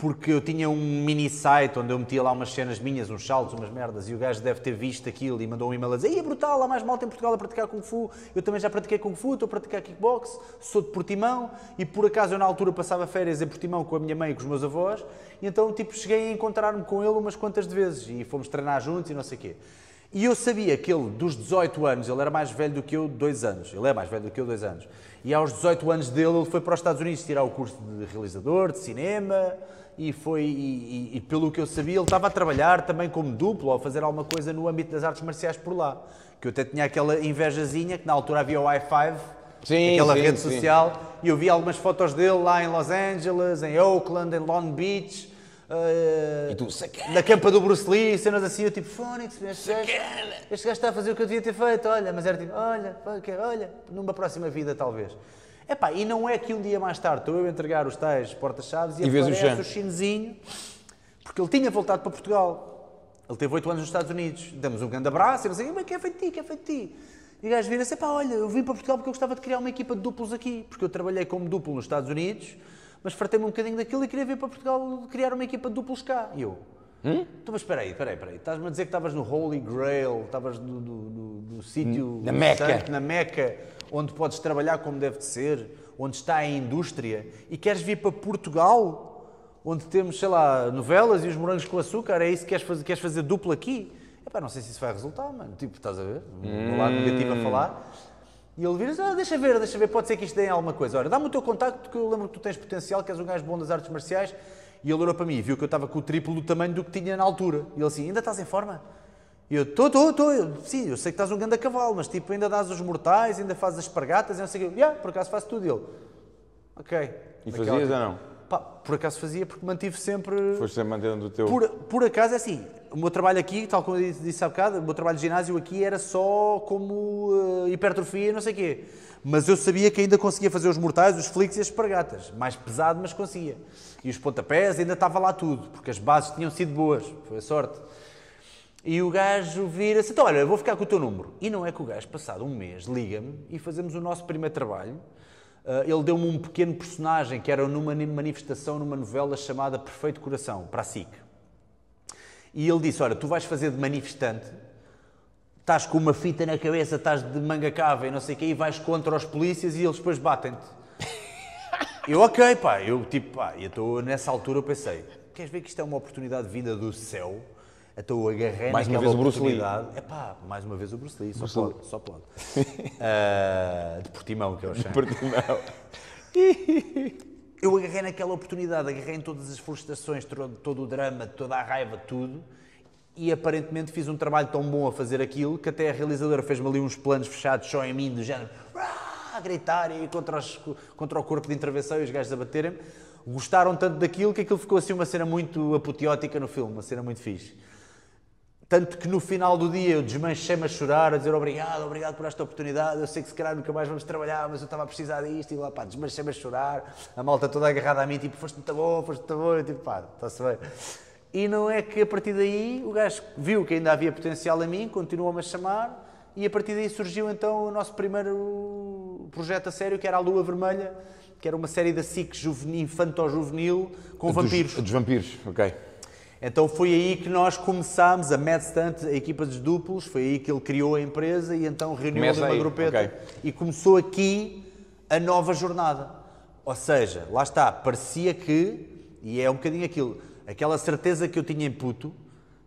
porque eu tinha um mini site onde eu metia lá umas cenas minhas, uns saltos, umas merdas, e o gajo deve ter visto aquilo e mandou um e-mail a dizer é brutal, há mais malta em Portugal a praticar Kung Fu, eu também já pratiquei Kung Fu, estou a praticar kickbox, sou de Portimão, e por acaso eu na altura passava férias em Portimão com a minha mãe e com os meus avós, e então tipo cheguei a encontrar-me com ele umas quantas vezes, e fomos treinar juntos e não sei o quê. E eu sabia que ele, dos 18 anos, ele era mais velho do que eu, dois anos. Ele é mais velho do que eu, dois anos. E aos 18 anos dele, ele foi para os Estados Unidos tirar o curso de realizador, de cinema, e foi, e, e- pelo que eu sabia, ele estava a trabalhar também como duplo, ou a fazer alguma coisa no âmbito das artes marciais por lá. Que eu até tinha aquela invejazinha, que na altura havia o i5, Sim, aquela sim, rede sim. social, e eu vi algumas fotos dele lá em Los Angeles, em Oakland, em Long Beach, E tu, na campa do Bruce Lee, cenas assim, eu tipo, Fónix, este gajo, este gajo está a fazer o que eu devia ter feito, olha, mas era tipo, olha, olha, numa próxima vida talvez. Epá, e não é que um dia mais tarde estou eu a entregar os tais porta-chaves e, E o aparece Chan. o chinesinho, porque ele tinha voltado para Portugal. Ele teve 8 anos nos Estados Unidos. Damos um grande abraço e não sei, mas que é feito de ti, que é feito de ti. E o gajo vira-se, pá, olha, eu vim para Portugal porque eu gostava de criar uma equipa de duplos aqui, porque eu trabalhei como duplo nos Estados Unidos, mas fartei-me um bocadinho daquilo e queria vir para Portugal criar uma equipa de duplos cá. E eu, então, mas espera aí, espera aí, espera aí. Estás-me a dizer que estavas no Holy Grail, estavas no, no, no- no sítio Na Meca. santo, na Meca, onde podes trabalhar como deve de ser, onde está a indústria, e queres vir para Portugal, onde temos, sei lá, novelas e os morangos com açúcar, é isso que queres fazer, queres fazer duplo aqui? Epá, não sei se isso vai resultar, mano. Tipo, estás a ver? Um lado negativo a falar. E ele vira ah, deixa ver, deixa ver, pode ser que isto dê em alguma coisa. Olha, dá-me o teu contacto, que eu lembro que tu tens potencial, que és um gajo bom das artes marciais. E ele olhou para mim e viu que eu estava com o triplo do tamanho do que tinha na altura. E ele assim, ainda estás em forma? E eu, estou, estou, estou. Sim, eu sei que estás um grande a cavalo, mas tipo, ainda dás os mortais, ainda fazes as espargatas, e não sei o quê. Yeah, por acaso faço tudo. E ele, ok. E fazias ou não? Pá, por acaso fazia, porque mantive sempre... Foste sempre mantendo o teu... Por, por acaso, é assim, o meu trabalho aqui, tal como eu disse, há bocado, o meu trabalho de ginásio aqui era só como eh, hipertrofia e não sei o quê. Mas eu sabia que ainda conseguia fazer os mortais, os flicks e as espargatas. Mais pesado, mas conseguia. E os pontapés, ainda estava lá tudo, porque as bases tinham sido boas. Foi a sorte. E o gajo vira-se, então olha, vou ficar com o teu número. E não é que o gajo, passado um mês, liga-me e fazemos o nosso primeiro trabalho. Ah, ele deu-me um pequeno personagem que era numa manifestação, numa novela chamada Perfeito Coração, para a SIC. E ele disse, olha, tu vais fazer de manifestante, estás com uma fita na cabeça, estás de manga cava e não sei o quê, e vais contra os polícias e eles depois batem-te. (laughs) Eu, ok, pá, eu tipo, pá, eu estou nessa altura eu pensei, queres ver que isto é uma oportunidade vinda do céu? Então eu agarrei Mais uma naquela vez o Bruce Lee. oportunidade. É pá, mais uma vez o Bruce Lee, só Bruce pode, só pode. (laughs) Ah, de Portimão, que é o chão. Portimão. eu agarrei naquela oportunidade, agarrei em todas as frustrações, todo, o drama, toda a raiva, tudo, e aparentemente fiz um trabalho tão bom a fazer aquilo que até a realizadora fez-me ali uns planos fechados só em mim, do género "Ah", a gritar e contra, os- contra o corpo de intervenção e os gajos a baterem-me. Gostaram tanto daquilo que aquilo ficou assim uma cena muito apoteótica no filme, uma cena muito fixe. Tanto que no final do dia eu desmanchei-me a chorar, a dizer obrigado, obrigado por esta oportunidade. Eu sei que se calhar nunca mais vamos trabalhar, mas eu estava a precisar disto. E lá, pá, desmanchei-me a chorar. A malta toda agarrada a mim, tipo, foste muito bom, foste muito bom. Eu, tipo, pá, está-se bem. E não é que a partir daí o gajo viu que ainda havia potencial em mim, continuou-me a chamar. E a partir daí surgiu então o nosso primeiro projeto a sério, que era a Lua Vermelha, que era uma série da SIC juvenil, infanto-juvenil com vampiros. Dos, dos vampiros, ok. Então foi aí que nós começámos, a Mad Stunt, a equipa dos duplos, foi aí que ele criou a empresa e então reuniu ali uma grupeta ok. e começou aqui a nova jornada. Ou seja, lá está, parecia que, e é um bocadinho aquilo, aquela certeza que eu tinha em puto,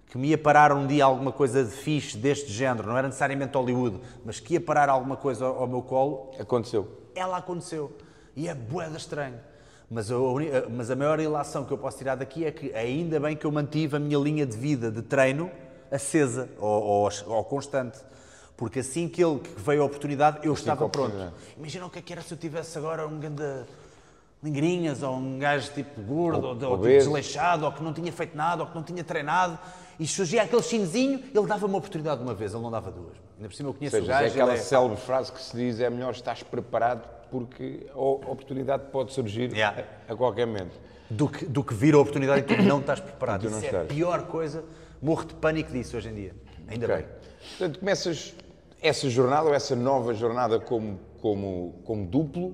que me ia parar um dia alguma coisa de fixe deste género, não era necessariamente Hollywood, mas que ia parar alguma coisa ao ao meu colo, Aconteceu. ela aconteceu. E é boeda estranho. Mas a, a- mas a maior ilação que eu posso tirar daqui é que ainda bem que eu mantive a minha linha de vida de treino acesa ou, ou, ou constante. Porque assim que ele que veio a oportunidade, eu estava a pronto. Imagina o que é que era se eu tivesse agora um grande lingrinhas ou um gajo tipo gordo ou, ou tipo obeso. desleixado ou que não tinha feito nada ou que não tinha treinado e surgia aquele chinesinho, ele dava uma oportunidade de uma vez, ele não dava duas. Ainda por cima eu Ou conheço seja, o é gajo, aquela ele é- célebre frase que se diz é melhor estás preparado porque a oportunidade pode surgir Yeah. a, a qualquer momento. do que, do que vir a oportunidade e tu não estás (coughs) preparado. Não Isso é estás. a pior coisa. Morro de pânico disso hoje em dia. Ainda Ok. bem. Portanto, começas essa jornada, ou essa nova jornada como, como, como duplo,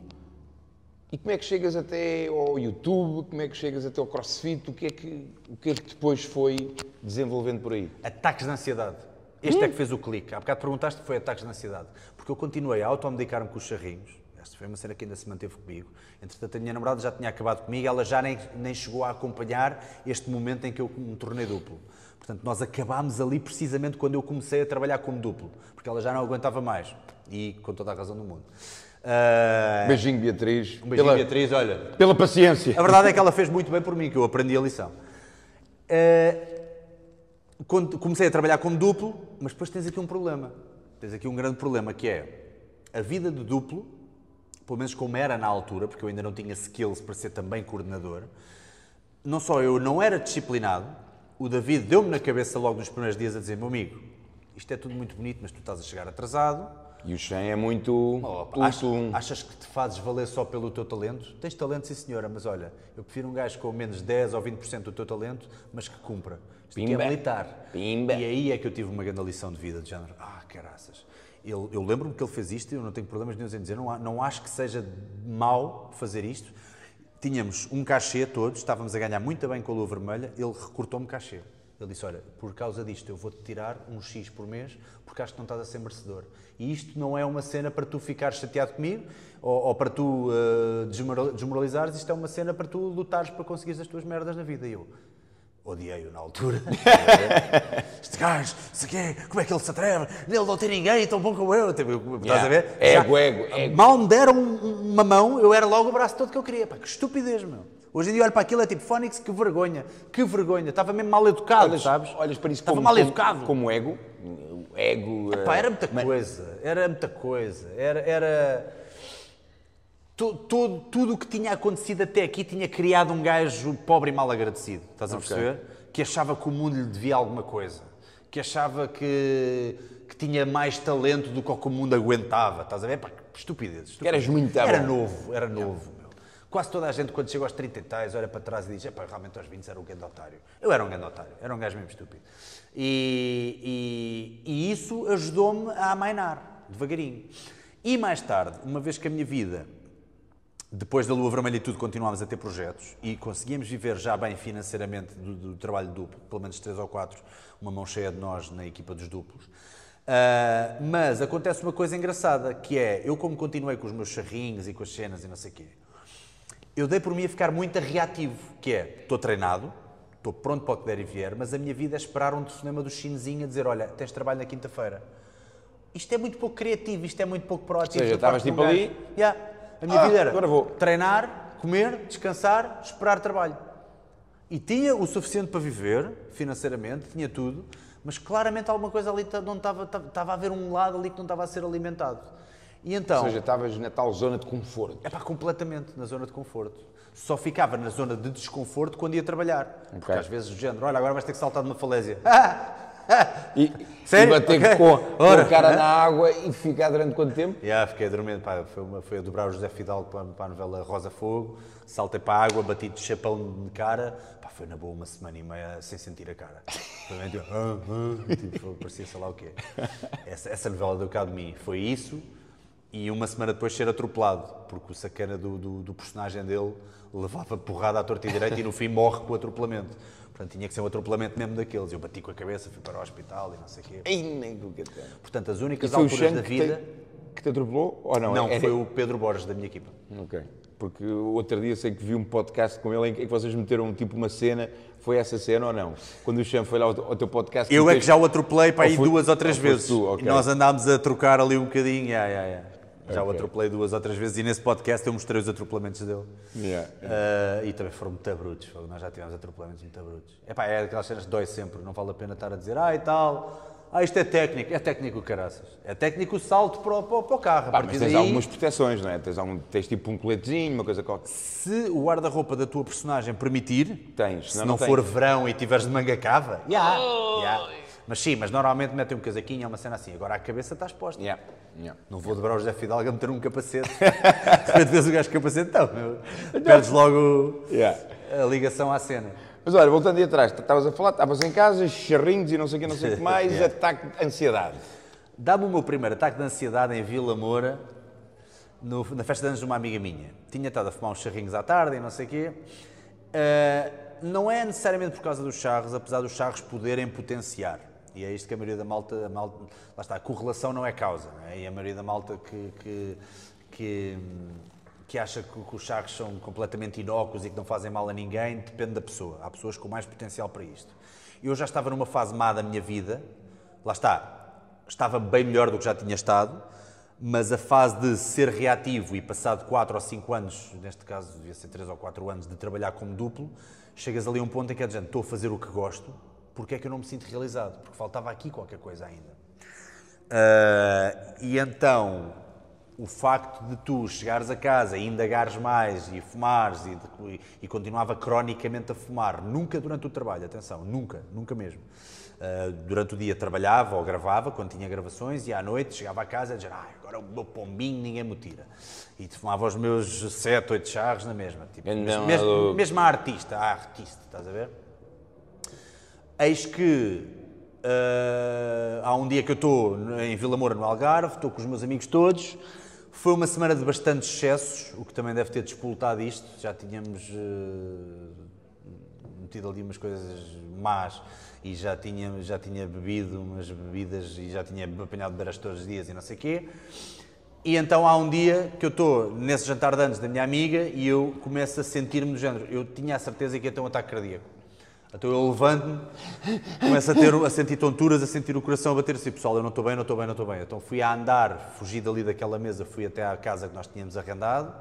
e como é que chegas até ao YouTube, como é que chegas até ao CrossFit, o que é que, o que, é que depois foi desenvolvendo por aí? Ataques de ansiedade. Este é que fez o clique. Há bocado perguntaste que foi ataques de ansiedade. Porque eu continuei a automedicar-me com os charrinhos. Esta foi uma cena que ainda se manteve comigo. Entretanto, a minha namorada já tinha acabado comigo, ela já nem, nem chegou a acompanhar este momento em que eu me tornei duplo. Portanto, nós acabámos ali precisamente quando eu comecei a trabalhar como duplo, porque ela já não aguentava mais. E com toda a razão do mundo. Ah, Beijinho, Beatriz. um beijinho, pela, Beatriz, olha. pela paciência. A verdade é que ela fez muito bem por mim, que eu aprendi a lição. Quando comecei a trabalhar como duplo, mas depois tens aqui um problema. Tens aqui um grande problema, que é a vida de duplo, pelo menos como era na altura, porque eu ainda não tinha skills para ser também coordenador, não só eu não era disciplinado, o David deu-me na cabeça logo nos primeiros dias a dizer, meu amigo, isto é tudo muito bonito, mas tu estás a chegar atrasado, E o Shen é muito... Opa, ach- tum, tum. achas que te fazes valer só pelo teu talento? Tens talento, sim senhora, mas olha, eu prefiro um gajo com menos 10 ou 20% do teu talento, mas que cumpra. Isto é militar. Pimba. E aí é que eu tive uma grande lição de vida, de género, ah, caraças. Ele, eu lembro-me que ele fez isto eu não tenho problemas nenhum em dizer, não, não acho que seja mau fazer isto. Tínhamos um cachê todos, estávamos a ganhar muito bem com a lua vermelha, ele recortou-me cachê. Ele disse, olha, por causa disto eu vou-te tirar um X por mês porque acho que não estás a ser merecedor. E isto não é uma cena para tu ficares chateado comigo ou, ou para tu desmoral- desmoralizares, isto é uma cena para tu lutares para conseguires as tuas merdas na vida. E eu odiei-o na altura. (laughs) este gajo, o quê, como é que ele se atreve? Ele não tem ninguém tão bom como eu. Tipo, Estás a ver? Ego, Já- ego, ego. Mal me deram um- uma mão, eu era logo o braço todo que eu queria. Pá, que estupidez, meu. Hoje em dia olho para aquilo é tipo, Fónix, que vergonha, que vergonha. Estava mesmo mal educado, Olhas, sabes? olhas para isso Estava como, mal como- educado. como ego. O ego... Pá, eh, era muita coisa, era muita coisa. Era. era... tu- Tudo, tudo o que tinha acontecido até aqui tinha criado um gajo pobre e mal agradecido. Estás a Ok. perceber? Que achava que o mundo lhe devia alguma coisa. Que achava que, que tinha mais talento do que o que o mundo aguentava. Estás a ver? Pá, que estupidez. estupidez. eras muito Era bom. novo, era novo. meu. Quase toda a gente, quando chega aos 30 e tais, olha para trás e diz: "Epá, realmente aos 20 era um grande otário. Eu era um grande otário, era um gajo mesmo estúpido. E, e- e isso ajudou-me a amainar, devagarinho. E mais tarde, uma vez que a minha vida, depois da Lua Vermelha e tudo, continuámos a ter projetos e conseguíamos viver já bem financeiramente do, do trabalho duplo, pelo menos três ou quatro, uma mão cheia de nós na equipa dos duplos. Ah, mas acontece uma coisa engraçada, que é, eu como continuei com os meus charrinhos e com as cenas e não sei o quê, eu dei por mim a ficar muito reativo, que é, estou treinado, estou pronto para o que der e vier, mas a minha vida é esperar um telefonema do chinesinho a dizer, olha, tens trabalho na quinta-feira. Isto é muito pouco criativo, isto é muito pouco proativo. Ou seja, estavas tipo ali? Yeah. A minha Ah, vida era agora vou. treinar, comer, descansar, esperar trabalho. E tinha o suficiente para viver, financeiramente, tinha tudo, mas claramente alguma coisa ali não estava, ta- estava a haver um lado ali que não estava a ser alimentado. E então, Ou seja, estavas na tal zona de conforto. é pá, completamente na zona de conforto. Só ficava na zona de desconforto quando ia trabalhar. Porque às vezes o género, olha, agora vais ter que saltar de uma falésia. (laughs) (laughs) E, Sério? e bater Ok. com, com a cara na água e ficar durante quanto tempo? Já, fiquei a dormir, pá, foi, uma, foi a dobrar o José Fidalgo para, para a novela Rosa Fogo, saltei para a água, bati de chapão de cara, pá, foi na boa uma semana e meia sem sentir a cara. Foi mesmo tipo, ah, ah, tipo, parecia sei lá o quê. Essa, essa novela deu cá de mim, foi isso e uma semana depois ser atropelado, porque o sacana do, do, do personagem dele levava porrada à torta e direita e no fim morre com o atropelamento. Portanto, tinha que ser um atropelamento mesmo daqueles. Eu bati com a cabeça, fui para o hospital e não sei o quê. Ei, nem com o que tem. Portanto, as únicas alturas da que vida... te, que te atropelou? Ou não? Não, Era- foi o Pedro Borges da minha equipa. Ok. Porque o outro dia sei que vi um podcast com ele em que que vocês meteram tipo uma cena. Foi essa cena ou não? Quando o Cham foi lá ao, ao teu podcast. Eu é que já o atropelei para aí foi- duas ou três ou vezes. tu, ok. E nós andámos a trocar ali um bocadinho. Ya, ya, ya. Já o Ok. atropelei duas ou três vezes e nesse podcast eu mostrei os atropelamentos dele. Yeah. Ah, e também foram muito brutos. Nós já tivemos atropelamentos muito brutos. Epá, é aquelas cenas que dói sempre. Não vale a pena estar a dizer, ah, e tal. Ah, isto é técnico. É técnico, caraças. É técnico o salto para o, para o- para o carro. A Pá, mas tens daí, algumas proteções, não é? Tens, algum, tens tipo um coletezinho, uma coisa qualquer. se o guarda-roupa da tua personagem permitir, Tens, se não, não tens. for verão e tiveres de manga cava, já, já. Mas sim, mas normalmente metem um casaquinho, é uma cena assim. Agora a cabeça está exposta. Yeah. Yeah. Não vou dobrar o José Fidalgo a meter um capacete. (laughs) De vês o gajo capacete, então, perdes logo Yeah. a ligação à cena. Mas olha, voltando aí atrás, estavas a falar, estavas em casa, charrinhos e não sei o que, não sei o que mais, (laughs) Yeah. ataque de ansiedade. Dá-me o meu primeiro ataque de ansiedade em Vila Moura, no- na festa de anos de uma amiga minha. Tinha estado a fumar uns charrinhos à tarde e não sei o quê. Ah, não é necessariamente por causa dos charros, apesar dos charros poderem potenciar. E é isto que a maioria da malta, a malta lá está, a correlação não é causa. não é? E a maioria da malta que, que, que, que acha que, que os charros são completamente inócuos e que não fazem mal a ninguém, depende da pessoa. Há pessoas com mais potencial para isto. Eu já estava numa fase má da minha vida, lá está, estava bem melhor do que já tinha estado, mas a fase de ser reativo e passado 4 ou 5 anos, neste caso devia ser 3 ou 4 anos, de trabalhar como duplo, chegas ali a um ponto em que é dizendo, estou a fazer o que gosto, porque é que eu não me sinto realizado? Porque faltava aqui qualquer coisa ainda. Ah, e então, o facto de tu chegares a casa e indagares mais e fumares e, de- e continuava cronicamente a fumar, nunca durante o trabalho, atenção, nunca, nunca mesmo. Ah, durante o dia trabalhava ou gravava, quando tinha gravações, e à noite chegava a casa a dizer, ah, agora o meu pombinho ninguém me tira. E fumava os meus 7, 8 charros na mesma. Tipo, Então, mesmo a artista, a artista, estás a ver? Eis que ah, há um dia que eu estou em Vila Moura, no Algarve, estou com os meus amigos todos. Foi uma semana de bastantes excessos, o que também deve ter despoltado isto. Já tínhamos ah, metido ali umas coisas más e já tinha, já tinha bebido umas bebidas e já tinha apanhado beberas todos os dias e não sei o quê. E então há um dia que eu estou nesse jantar de anos da minha amiga e eu começo a sentir-me do género. Eu tinha a certeza que ia ter um ataque cardíaco. Então eu levanto-me, começo a, ter, a sentir tonturas, a sentir o coração a bater assim, pessoal, eu não estou bem, não estou bem, não estou bem. Então fui a andar, fugi dali daquela mesa, fui até à casa que nós tínhamos arrendado,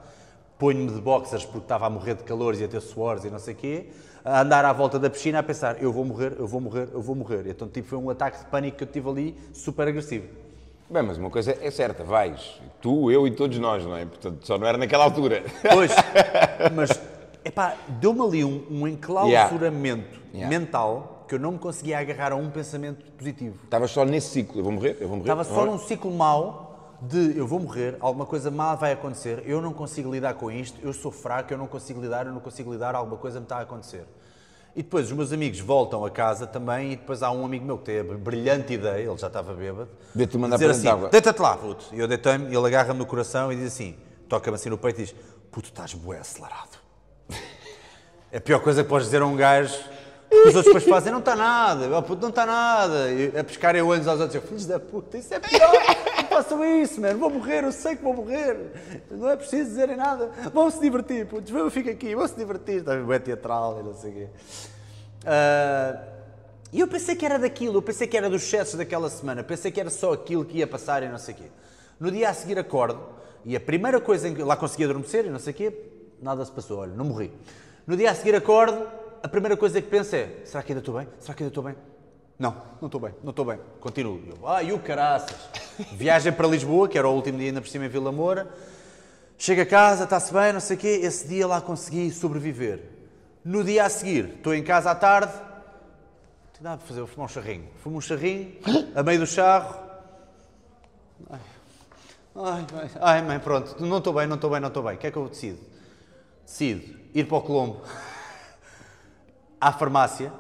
ponho-me de boxers porque estava a morrer de calores e a ter suores e não sei o quê, a andar à volta da piscina a pensar, eu vou morrer, eu vou morrer, eu vou morrer. Então tipo, foi um ataque de pânico que eu tive ali, super agressivo. Bem, mas uma coisa é certa, vais. Tu, eu e todos nós, não é? Portanto, só não era naquela altura. Pois, (laughs) mas, epá, deu-me ali um, um enclausuramento Yeah. mental que eu não me conseguia agarrar a um pensamento positivo. Estavas só nesse ciclo, eu vou morrer, eu vou morrer. Estava só num ciclo mau de eu vou morrer, alguma coisa má vai acontecer, eu não consigo lidar com isto, eu sou fraco, eu não consigo lidar, eu não consigo lidar, alguma coisa me está a acontecer. E depois os meus amigos voltam a casa também e depois há um amigo meu que tem a brilhante ideia, ele já estava bêbado, De te mandar dizer para assim, dentro de água. deita-te lá, puto. E eu deitei-me, ele agarra-me no coração e diz assim, toca-me assim no peito e diz, puto, estás bué acelerado. É a pior coisa que podes dizer a um gajo, os outros depois fazem, não está nada, oh, puto, não está nada. E a pescarem olhos aos outros, filhos da puta, isso é pior, não façam isso, mano, vou morrer, eu sei que vou morrer, não é preciso dizerem nada, vão se divertir, putos, eu fico aqui, vão se divertir, está bem teatral e não sei o quê. Ah, E eu pensei que era daquilo, eu pensei que era dos excessos daquela semana, pensei que era só aquilo que ia passar e não sei o quê. No dia a seguir acordo e a primeira coisa em que lá consegui adormecer e não sei o quê, nada se passou, olha, não morri. No dia a seguir acordo, a primeira coisa que penso é: será que ainda estou bem? Será que ainda estou bem? Não, não estou bem, não estou bem. Continuo. Eu, Ai, o caraças. (laughs) Viagem para Lisboa, que era o último dia ainda por cima em Vila Moura. Chego a casa, está-se bem, não sei o quê. Esse dia lá consegui sobreviver. No dia a seguir, estou em casa à tarde. Não nada para fazer, vou fumar um charrinho. Fumo um charrinho, a meio do charro. Ai, ai, ai, mãe, pronto, não estou bem, não estou bem, não estou bem. O que é que eu decido? Decido ir para o Colombo, à farmácia,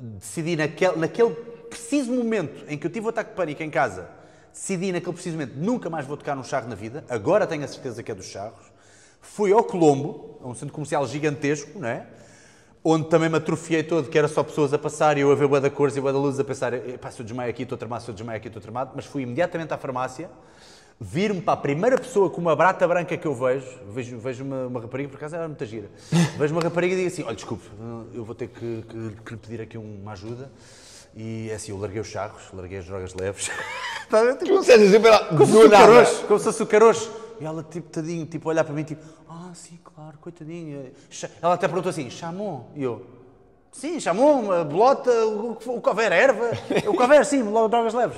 decidi naquele, naquele preciso momento em que eu tive o ataque de pânico em casa, decidi naquele preciso momento nunca mais vou tocar num charro na vida, agora tenho a certeza que é dos charros. Fui ao Colombo, a um centro comercial gigantesco, não é? Onde também me atrofiei todo, que era só pessoas a passar e eu a ver boa da cores e boa da luz a pensar, pá, se eu desmaio aqui estou tramado, se eu desmaio aqui estou tramado, mas fui imediatamente à farmácia, vir-me para a primeira pessoa com uma brata branca que eu vejo, vejo, vejo uma, uma rapariga, por acaso era muita gira, (laughs) vejo uma rapariga e digo assim, olha, desculpe, eu vou ter que, que, que lhe pedir aqui uma ajuda. E é assim, eu larguei os charros, larguei as drogas leves. Está a ver? Não sejas sempre lá. como se caroço, como se fosse o caroço. E ela, tipo, tadinho, tipo, olhar para mim, tipo, ah, sim, claro, coitadinha. Ela até perguntou assim, chamou? E eu, sim, chamou, uma bolota, o o que houver, erva, (laughs) o que houver, sim, logo drogas leves.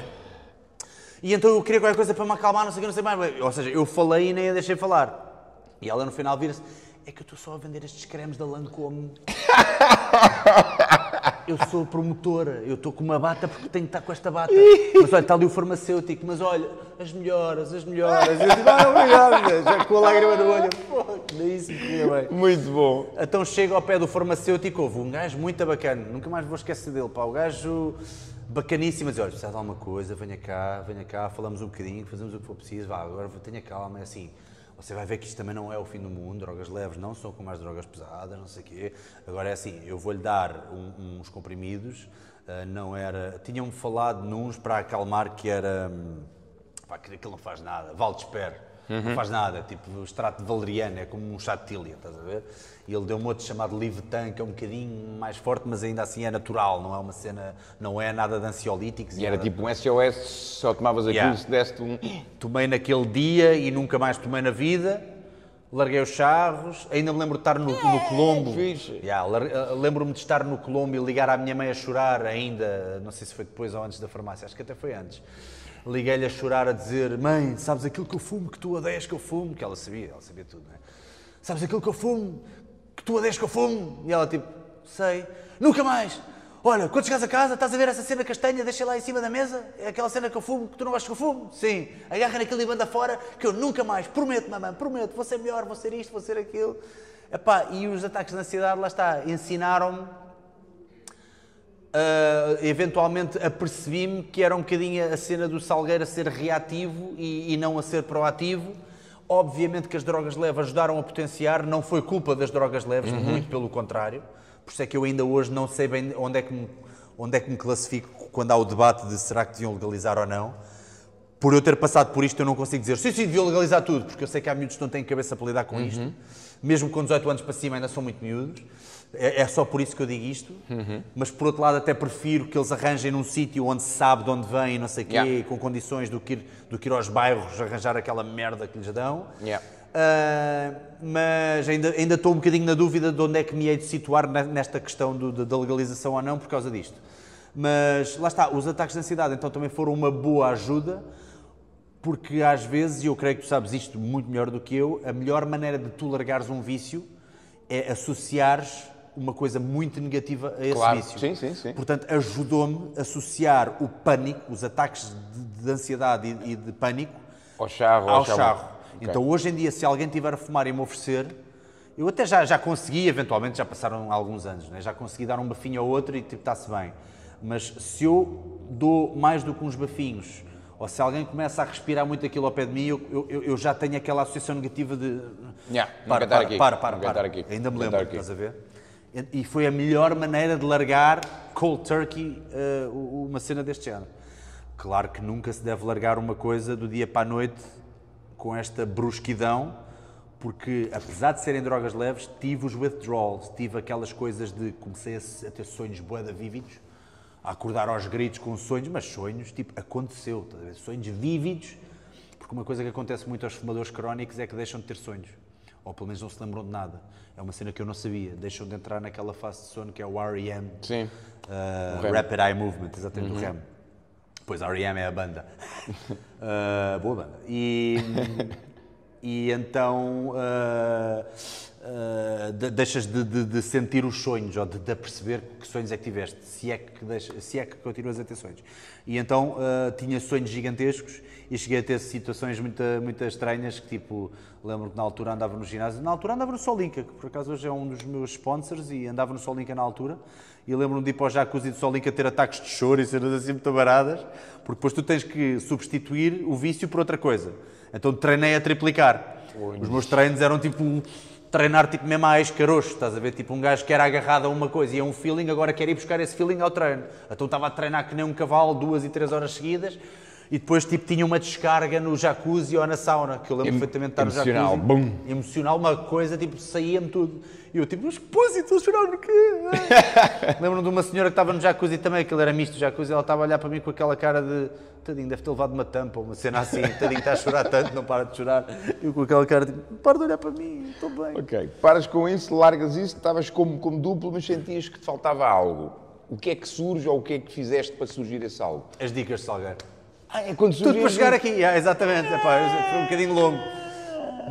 E então eu queria qualquer coisa para me acalmar, não sei o que, não sei mais. Ou seja, eu falei e nem a deixei falar. E ela no final vira-se, é que eu estou só a vender estes cremes da Lancôme. (laughs) Eu sou promotora, eu estou com uma bata porque tenho que estar com esta bata. (laughs) Mas olha, está ali o farmacêutico, mas olha, as melhoras, as melhoras. Eu digo, ah, obrigado, (laughs) já com a lágrima no olho. Pô, daí corria bem. Muito bom. Então chego ao pé do farmacêutico, houve um gajo muito bacana, nunca mais vou esquecer dele, pá, o gajo bacaníssimo, mas olha, precisa de alguma coisa, venha cá, venha cá, falamos um bocadinho, fazemos o que for preciso, vá, agora tenha calma, é assim, você vai ver que isto também não é o fim do mundo, drogas leves não são como as drogas pesadas, não sei o quê, agora é assim, eu vou-lhe dar um- uns comprimidos, ah, não era, tinham-me falado nuns para acalmar que era, hum, pá, que aquilo não faz nada, vale desper. Não faz nada, tipo o extrato de valeriano, é como um chá de tília, estás a ver? E ele deu-me outro chamado Livetan, que é um bocadinho mais forte, mas ainda assim é natural, não é uma cena, não é nada de ansiolíticos. E era nada. tipo um SOS, só tomavas aquilo Yeah. se deste um. Tomei naquele dia e nunca mais tomei na vida. Larguei os charros, ainda me lembro de estar no, no Colombo. fixe. Yeah, eh, Lembro-me de estar no Colombo e ligar à minha mãe a chorar ainda, não sei se foi depois ou antes da farmácia, acho que até foi antes. Liguei-lhe a chorar a dizer, mãe, sabes aquilo que eu fumo, que tu odeias que eu fumo? Que ela sabia, ela sabia tudo, não é? Sabes aquilo que eu fumo, que tu odeias que eu fumo? E ela tipo, sei, nunca mais. Olha, quando chegares a casa, estás a ver essa cena castanha, deixa lá em cima da mesa, é aquela cena que eu fumo, que tu não gostas que eu fumo? Sim. Agarra naquilo e manda fora, que eu nunca mais, prometo, mamãe, prometo, vou ser melhor, vou ser isto, vou ser aquilo. Epá, e os ataques de ansiedade, lá está, ensinaram-me Uh, eventualmente apercebi-me que era um bocadinho a cena do Salgueiro a ser reativo e, e não a ser proativo. Obviamente que as drogas leves ajudaram a potenciar, não foi culpa das drogas leves, muito pelo contrário. Por isso é que eu ainda hoje não sei bem onde é que me, onde é que me classifico quando há o debate de será que deviam legalizar ou não. Por eu ter passado por isto, eu não consigo dizer sim, sim, deviam legalizar tudo, porque eu sei que há miúdos que não têm cabeça para lidar com isto. Mesmo com 18 anos para cima, ainda são muito miúdos. É, é só por isso que eu digo isto. Mas por outro lado, até prefiro que eles arranjem num sítio onde se sabe de onde vêm, não sei o quê, Yeah. com condições do que, ir, do que ir aos bairros arranjar aquela merda que lhes dão. Yeah. Ah, mas ainda, ainda estou um bocadinho na dúvida de onde é que me hei de situar ne- nesta questão do- da- da legalização ou não por causa disto. Mas lá está, os ataques de ansiedade então também foram uma boa ajuda, porque às vezes, e eu creio que tu sabes isto muito melhor do que eu, a melhor maneira de tu largares um vício é associares uma coisa muito negativa a esse Claro. vício. Sim, sim, sim. Portanto, ajudou-me a associar o pânico, os ataques de, de ansiedade e, e de pânico Ao charro, ao charro. charro. Ok. Então, hoje em dia, se alguém tiver a fumar e me oferecer, eu até já, já consegui, eventualmente, já passaram alguns anos, né? já consegui dar um bafinho ao outro e tipo, está-se bem. Mas se eu dou mais do que uns bafinhos, ou se alguém começa a respirar muito aquilo ao pé de mim, eu, eu, eu já tenho aquela associação negativa de. Yeah, para, para, aqui. para, para, para. aqui. Ainda me lembro, estás a ver? E foi a melhor maneira de largar cold turkey eh, uma cena deste género. Claro que nunca se deve largar uma coisa do dia para a noite com esta brusquidão, porque apesar de serem drogas leves, tive os withdrawals, tive aquelas coisas de comecei a, ter sonhos boeda vívidos, a acordar aos gritos com sonhos, mas sonhos, tipo, aconteceu, sonhos vívidos, porque uma coisa que acontece muito aos fumadores crónicos é que deixam de ter sonhos. Ou pelo menos não se lembram de nada. É uma cena que eu não sabia. Deixam de entrar naquela fase de sono que é o REM. Sim. Uh. Rapid Eye Movement, exatamente, o REM. Pois, REM é a banda. (laughs) Uh, boa banda. E, (laughs) e então uh, uh, de- deixas de, de- de sentir os sonhos ou de, de perceber que sonhos é que tiveste, se é que, deixa- se é que continuas a ter sonhos. E então uh, tinha sonhos gigantescos e cheguei a ter situações muito, muito estranhas que tipo, lembro que na altura andava no ginásio, na altura andava no Solinca, que por acaso hoje é um dos meus sponsors e andava no Solinca na altura e lembro-me de ir para o jacuzzi do Solinca ter ataques de choro e cenas assim muito baradas, porque depois tu tens que substituir o vício por outra coisa. Então treinei a triplicar. Os meus treinos eram tipo treinar tipo mesmo a escarocho, estás a ver? Tipo um gajo que era agarrado a uma coisa e a um feeling, agora quer ir buscar esse feeling ao treino. Então estava a treinar que nem um cavalo duas e três horas seguidas e depois tipo tinha uma descarga no jacuzzi ou na sauna, que eu lembro Em- perfeitamente de estar no emocional, jacuzzi. bum. Emocional, uma coisa, tipo, saía-me tudo. E eu tipo, mas pô, estou a chorar no quê? Lembro-me de uma senhora que estava no jacuzzi também, aquilo era misto jacuzzi, ela estava a olhar para mim com aquela cara de tadinho, deve ter levado uma tampa ou uma cena assim, tadinho está a chorar tanto, não para de chorar. Eu com aquela cara tipo, para de olhar para mim, estou bem. Ok. Paras com isso, largas isso, estavas como, como duplo, mas sentias que te faltava algo. O que é que surge ou o que é que fizeste para surgir esse algo? As dicas de Salgueiro. Ah, é quando Tudo para chegar aqui, yeah, exatamente, epá, foi um bocadinho longo.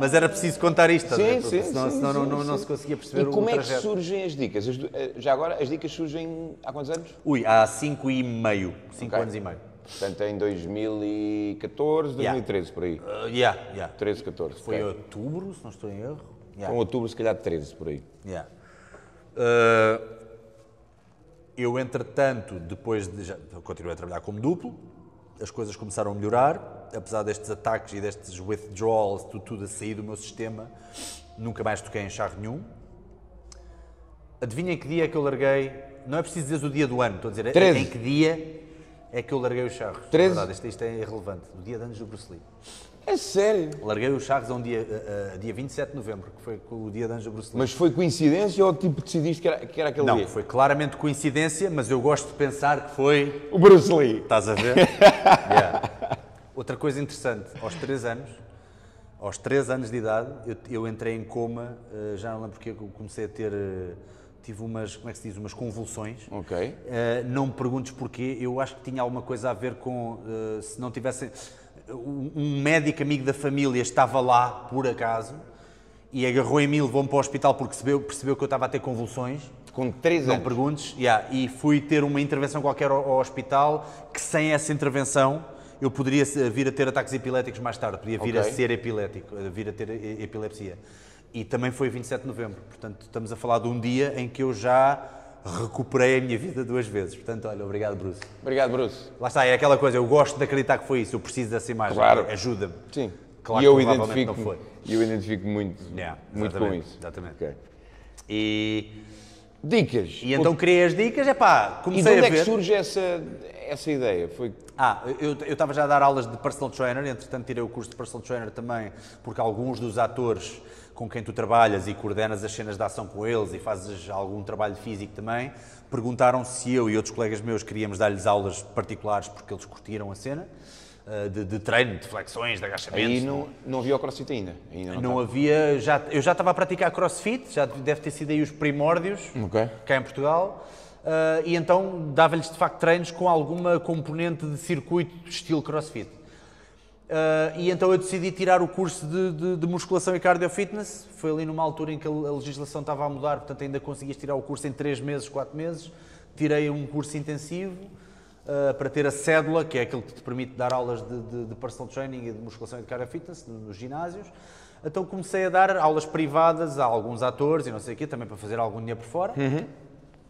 Mas era preciso contar isto? Sim, Porque sim, senão, sim, senão não, sim, não, não sim. se conseguia perceber E como o é que surgem as dicas? As eh, já agora, as dicas surgem há quantos anos? Ui, há 5 e meio, 5 Ok. anos e meio. Portanto, em 2014, 2013, por aí. Uh, yeah, yeah. 13, 14. Foi em ok. outubro, se não estou em erro. Yeah. Então, outubro, se calhar 13, por aí. Yeah. Uh, eu, entretanto, depois de. Já, continuei a trabalhar como duplo, as coisas começaram a melhorar, apesar destes ataques e destes withdrawals, tudo, tudo a sair do meu sistema, nunca mais toquei em charro nenhum. Adivinhem que dia é que eu larguei. Não é preciso dizer o dia do ano, estou a dizer 13. em que dia é que eu larguei os charros. 13? Na verdade, isto, isto é irrelevante. O dia de anos do Bruce Lee. É sério? Larguei os charros a um dia, a, a dia 27 de novembro, que foi o dia de anos do Bruce Lee. Mas foi coincidência ou tipo decidiste que era, que era aquele Não, dia? foi claramente coincidência, mas eu gosto de pensar que foi. O Bruce Lee. Estás a ver? (laughs) Yeah. Outra coisa interessante, aos 3 anos, aos 3 anos de idade, eu, eu entrei em coma, eh, já não lembro porque eu comecei a ter. eh, Tive umas, como é que se diz, umas convulsões. Ok. Eh, não me perguntes porquê, eu acho que tinha alguma coisa a ver com se não tivessem. Um médico amigo da família estava lá, por acaso, e agarrou em mim, levou-me para o hospital porque percebeu, percebeu que eu estava a ter convulsões. Com 3 Não anos. perguntes. Yeah, e fui ter uma intervenção qualquer ao, ao hospital que sem essa intervenção eu poderia vir a ter ataques epiléticos mais tarde, podia vir Ok. a ser epilético, a vir a ter epilepsia. E também foi 27 de novembro. Portanto, estamos a falar de um dia em que eu já recuperei a minha vida duas vezes. Portanto, olha, obrigado, Bruce. Obrigado, Bruce. Lá está, é aquela coisa, eu gosto de acreditar que foi isso, eu preciso dessa imagem. Claro. Ajuda-me. Sim. Claro e eu identifico, não foi. eu identifico muito, Yeah, muito com isso. exatamente. Ok. E, Dicas. e então criei as dicas, é pá, E comecei de onde a é ver. que surge essa, essa ideia? Foi Ah, eu eu estava já a dar aulas de personal trainer, entretanto tirei o curso de personal trainer também, porque alguns dos atores com quem tu trabalhas e coordenas as cenas de ação com eles e fazes algum trabalho físico também, perguntaram se eu e outros colegas meus queríamos dar-lhes aulas particulares porque eles curtiram a cena, ah, de, de treino, de flexões, de agachamentos. Aí não, não havia o crossfit ainda. ainda não, Não está. havia, já, eu já estava a praticar crossfit, já deve ter sido aí os primórdios, Ok. cá em Portugal, ah, e então dava-lhes de facto treinos com alguma componente de circuito estilo crossfit. Ah, e então eu decidi tirar o curso de, de- de musculação e cardio fitness. Foi ali numa altura em que a legislação estava a mudar, portanto ainda conseguias tirar o curso em 3 meses, 4 meses. Tirei um curso intensivo ah, para ter a cédula, que é aquilo que te permite dar aulas de, de- de personal training e de musculação e de cardio fitness no- nos ginásios. Então comecei a dar aulas privadas a alguns atores e não sei o quê, também para fazer algum dinheiro por fora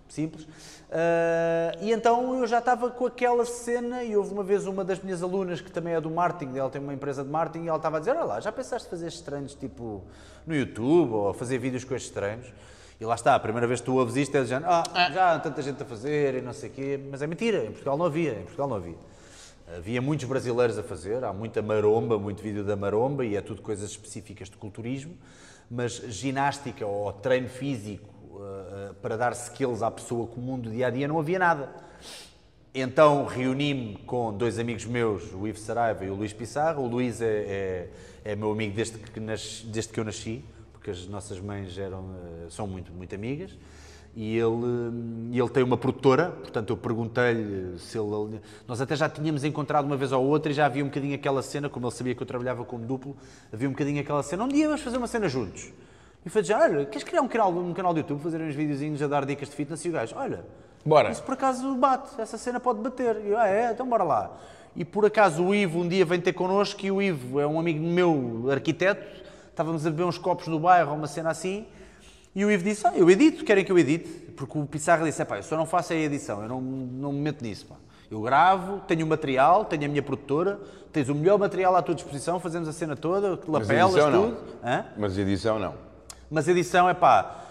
simples. Ah, e então eu já estava com aquela cena e houve uma vez uma das minhas alunas que também é do marketing, ela tem uma empresa de marketing e ela estava a dizer, olha lá, já pensaste fazer estes treinos tipo no YouTube ou fazer vídeos com estes treinos? E lá está, a primeira vez que tu ouves isto é dizendo, ah, já há tanta gente a fazer e não sei o quê, mas é mentira, em Portugal não havia, em Portugal não havia. Havia muitos brasileiros a fazer, há muita maromba, muito vídeo da maromba e é tudo coisas específicas de culturismo, mas ginástica ou treino físico eh, para dar skills à pessoa comum do dia a dia não havia nada. Então reuni-me com dois amigos meus, o Ivo Saraiva e o Luís Pissarro. O Luís é, é, é meu amigo desde que, desde que eu nasci, porque as nossas mães eram, eh, são muito, muito amigas. E ele, ele tem uma produtora, portanto eu perguntei-lhe se ele. Nós até já tínhamos encontrado uma vez ou outra e já havia um bocadinho aquela cena, como ele sabia que eu trabalhava como duplo, havia um bocadinho aquela cena. Um dia vamos fazer uma cena juntos. E foi Olha, queres criar um canal, um canal de YouTube, fazer uns videozinhos a dar dicas de fitness? E o gajo: Olha, Bora. isso por acaso bate, essa cena pode bater. E eu: Ah, é? Então bora lá. E por acaso o Ivo um dia vem ter connosco e o Ivo é um amigo meu, arquiteto. Estávamos a beber uns copos no bairro, uma cena assim. E o Ivo disse, ah, eu edito, querem que eu edite? Porque o Pissarra disse, pá, eu só não faço a edição, eu não, não me meto nisso, pá. Eu gravo, tenho o material, tenho a minha produtora, tens o melhor material à tua disposição, fazemos a cena toda, lapelas, edição tudo. não. Hã? Mas edição não. Mas edição é pá,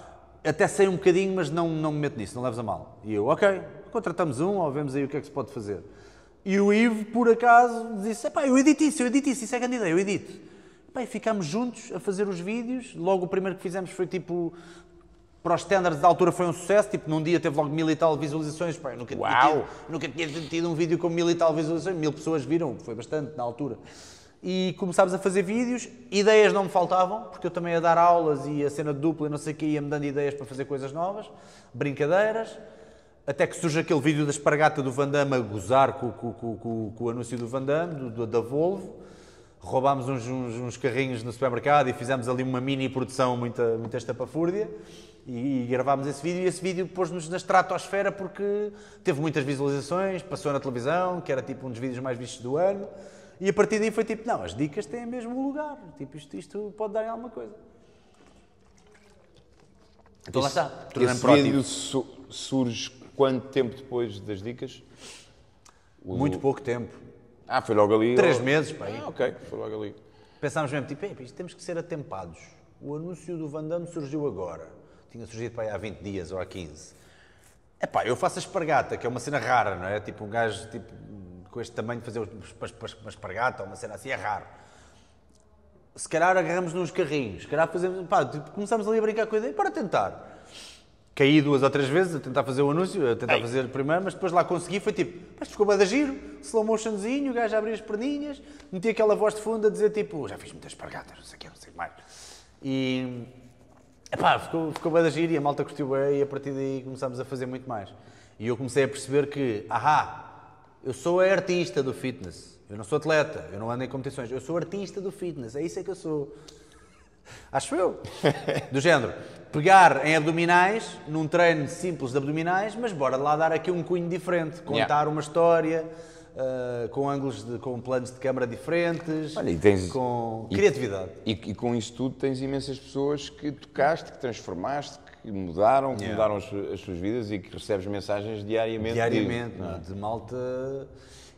até sei um bocadinho, mas não, não me meto nisso, não leves a mal. E eu, ok, contratamos um, ou vemos aí o que é que se pode fazer. E o Ivo, por acaso, disse, pá, eu edito isso, eu edito isso, isso é grande ideia, eu edito. E ficámos juntos a fazer os vídeos, logo o primeiro que fizemos foi tipo, para os standards da altura foi um sucesso, tipo, num dia teve logo mil e tal visualizações, pá, eu nunca tinha, Uau! tido, nunca tinha tido um vídeo com mil e tal visualizações, mil pessoas viram, foi bastante na altura. E começámos a fazer vídeos, ideias não me faltavam, porque eu também ia dar aulas e a cena dupla e não sei o que, ia-me dando ideias para fazer coisas novas, brincadeiras, até que surge aquele vídeo da espargata do Van Damme a gozar com, com- com- com- o anúncio do Van Damme, do- da Volvo, roubámos uns, uns- uns carrinhos no supermercado e fizemos ali uma mini produção muita, muita estapafúrdia. E, e gravámos esse vídeo. E esse vídeo pôs-nos na estratosfera porque teve muitas visualizações, passou na televisão, que era tipo um dos vídeos mais vistos do ano e a partir daí foi tipo, não, as dicas têm mesmo um lugar, tipo isto, isto pode dar em alguma coisa. Então lá está, tornei-me Esse vídeo su- surge quanto tempo depois das dicas? O- Muito pouco tempo, Ah, foi logo ali. três ou- meses, pá, aí. Ah, ok, foi logo ali. Pensámos mesmo, tipo, "Ei, isto temos que ser atempados. O anúncio do Van Damme surgiu agora. Tinha surgido para aí há 20 dias ou há 15. É pá, eu faço a espargata, que é uma cena rara, não é? Tipo, um gajo tipo, com este tamanho fazer uma espargata ou uma cena assim é raro. Se calhar agarramos nos carrinhos, se calhar fazemos, pá, tipo, começamos ali a brincar com a ideia para tentar. Caí duas ou três vezes a tentar fazer o anúncio, a tentar fazer primeiro, mas depois lá consegui, foi tipo, isto ficou bem de giro, slow motionzinho, o gajo a abrir as perninhas, meti aquela voz de fundo a dizer tipo, já fiz muitas espargatas, não sei o que, não sei o que mais. E, epá, ficou, ficou bem de giro e a malta curtiu bem e a partir daí começámos a fazer muito mais. E eu comecei a perceber que, ahá, eu sou a artista do fitness, eu não sou atleta, eu não ando em competições, eu sou artista do fitness, é isso é que eu sou. (laughs) Acho eu. Do género, pegar em abdominais, num treino simples de abdominais, mas bora lá dar aqui um cunho diferente. Contar Yeah. uma história, ah, com ângulos, de, com planos de câmara diferentes, Olha, e tens- com e- criatividade. E, e com isso tudo tens imensas pessoas que tocaste, que transformaste, que mudaram, que Yeah. mudaram as, as suas vidas e que recebes mensagens diariamente. Diariamente, não é? de malta.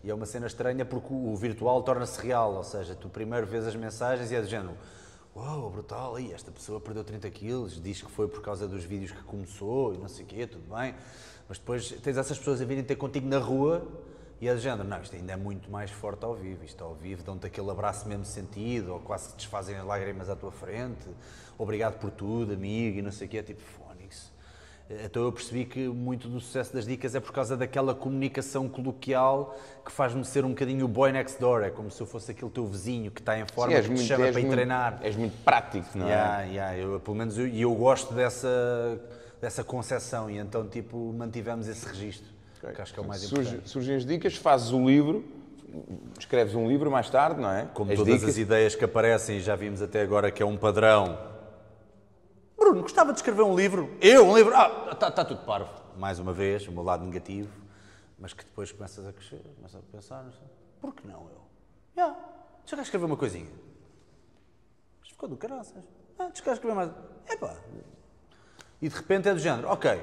E é uma cena estranha porque o virtual torna-se real, ou seja, tu primeiro vês as mensagens e é do género. Uau, brutal, aí esta pessoa perdeu 30 quilos, diz que foi por causa dos vídeos que começou e não sei o quê, tudo bem. Mas depois tens essas pessoas a virem ter contigo na rua e é do género, não, isto ainda é muito mais forte ao vivo. Isto ao vivo dão-te aquele abraço mesmo sentido, ou quase que desfazem as lágrimas à tua frente. Obrigado por tudo, amigo, e não sei o quê. É tipo, fónix. Então eu percebi que muito do sucesso das dicas é por causa daquela comunicação coloquial que faz-me ser um bocadinho o boy next door. É como se eu fosse aquele teu vizinho que está em forma Sim, que te chama para ir treinar. És muito prático, não é? Yeah, yeah, eu, pelo menos eu, e eu gosto dessa, dessa concepção e então tipo mantivemos esse registro, que acho que é o mais Surge- importante. surgem as dicas, fazes o livro, escreves um livro mais tarde, não é? Como as todas dicas. as ideias que aparecem, já vimos até agora que é um padrão. Bruno, gostava de escrever um livro? Eu, um livro? Ah, está tudo parvo. Mais uma vez, o meu lado negativo, mas que depois começas a crescer, começas a pensar, não sei, por que não eu? Já, deixa cá escrever uma coisinha. Isto ficou do caraças. Ah, deixa escrever mais. Epá. E de repente é do género, ok,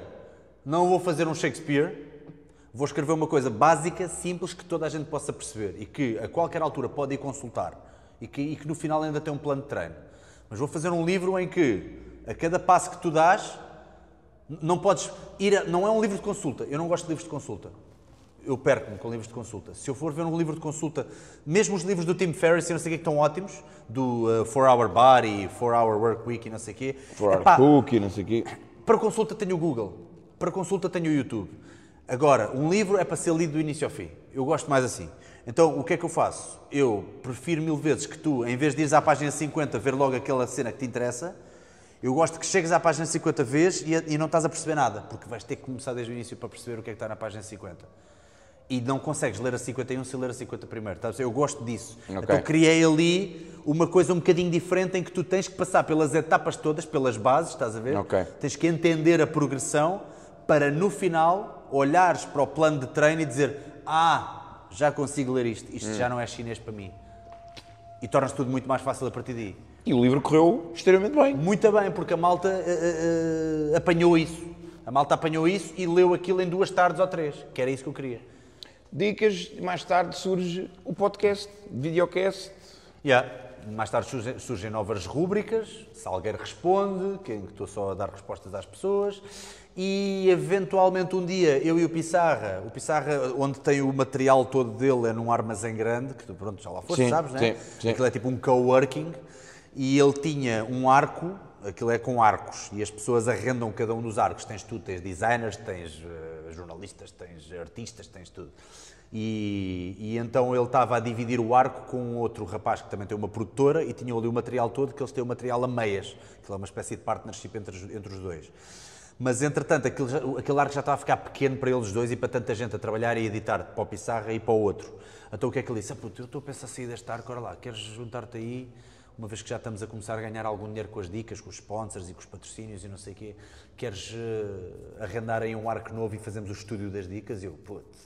não vou fazer um Shakespeare, vou escrever uma coisa básica, simples, que toda a gente possa perceber e que a qualquer altura pode ir consultar e que, e que no final ainda tem um plano de treino. Mas vou fazer um livro em que a cada passo que tu dás, não podes ir. A, não é um livro de consulta. Eu não gosto de livros de consulta. Eu perco-me com livros de consulta. Se eu for ver um livro de consulta, mesmo os livros do Tim Ferriss, eu não sei o que, que estão ótimos, do 4-Hour Body, 4-Hour Work Week e não sei o quê. For epá, cookie, não sei o quê. para consulta tenho o Google, para consulta tenho o YouTube. Agora, um livro é para ser lido do início ao fim. Eu gosto mais assim. Então, o que é que eu faço? Eu prefiro mil vezes que tu, em vez de ires à página 50 ver logo aquela cena que te interessa, Eu gosto que chegues à página 50 vezes e, e não estás a perceber nada, porque vais ter que começar desde o início para perceber o que é que está na página 50. E não consegues ler a 51 sem ler a 50 primeiro. Perceber? Eu gosto disso. Ok. Então criei ali uma coisa um bocadinho diferente em que tu tens que passar pelas etapas todas, pelas bases, estás a ver? Ok. Tens que entender a progressão para no final olhares para o plano de treino e dizer: Ah, já consigo ler isto, isto já não é chinês para mim. E torna-se tudo muito mais fácil a partir daí. E o livro correu extremamente bem. Muito bem, porque a malta eh, eh, apanhou isso. A malta apanhou isso e leu aquilo em duas tardes ou três, que era isso que eu queria. Dicas, mais tarde surge o podcast, videocast. Yeah. Mais tarde surgem, surgem novas rúbricas, Salgueiro Responde, que, estou só a dar respostas às pessoas, e eventualmente um dia eu e o Pissarra, o Pissarra, onde tem o material todo dele, é num armazém grande, que tu pronto, já lá foste, Sim, sabes, né? sim, sim. Aquilo é tipo um coworking, e ele tinha um arco, aquilo é com arcos, e as pessoas arrendam cada um dos arcos. Tens tu, tens designers, tens eh, jornalistas, tens artistas, tens tudo. E, e então ele estava a dividir o arco com outro rapaz que também tem uma produtora e tinham ali o material todo, que eles têm o material a meias, que é uma espécie de partnership entre, entre os dois. Mas entretanto, aquele, aquele arco já estava a ficar pequeno para eles dois e para tanta gente a trabalhar e editar, para o Pissarra e para o outro. Então o que é que ele disse? Ah, puto, eu estou a pensar sair deste arco, olha lá, queres juntar-te aí? Uma vez que já estamos a começar a ganhar algum dinheiro com as dicas, com os sponsors e com os patrocínios e não sei o quê, queres eh, arrendar aí um arco novo e fazemos o estúdio das dicas? E eu, puto,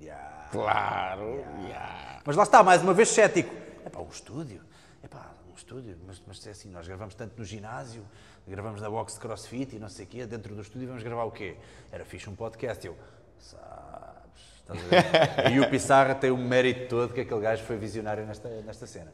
yeah. Claro. yeah. Mas lá está, mais uma vez cético. É pá, um estúdio. É pá, um estúdio. Mas, mas é assim, nós gravamos tanto no ginásio, gravamos na box de crossfit e não sei o quê, dentro do estúdio vamos gravar o quê? Era fixe um podcast. Eu, sabes, estás a ver? (laughs) e o Pissarra tem o mérito todo que aquele gajo foi visionário nesta, nesta cena.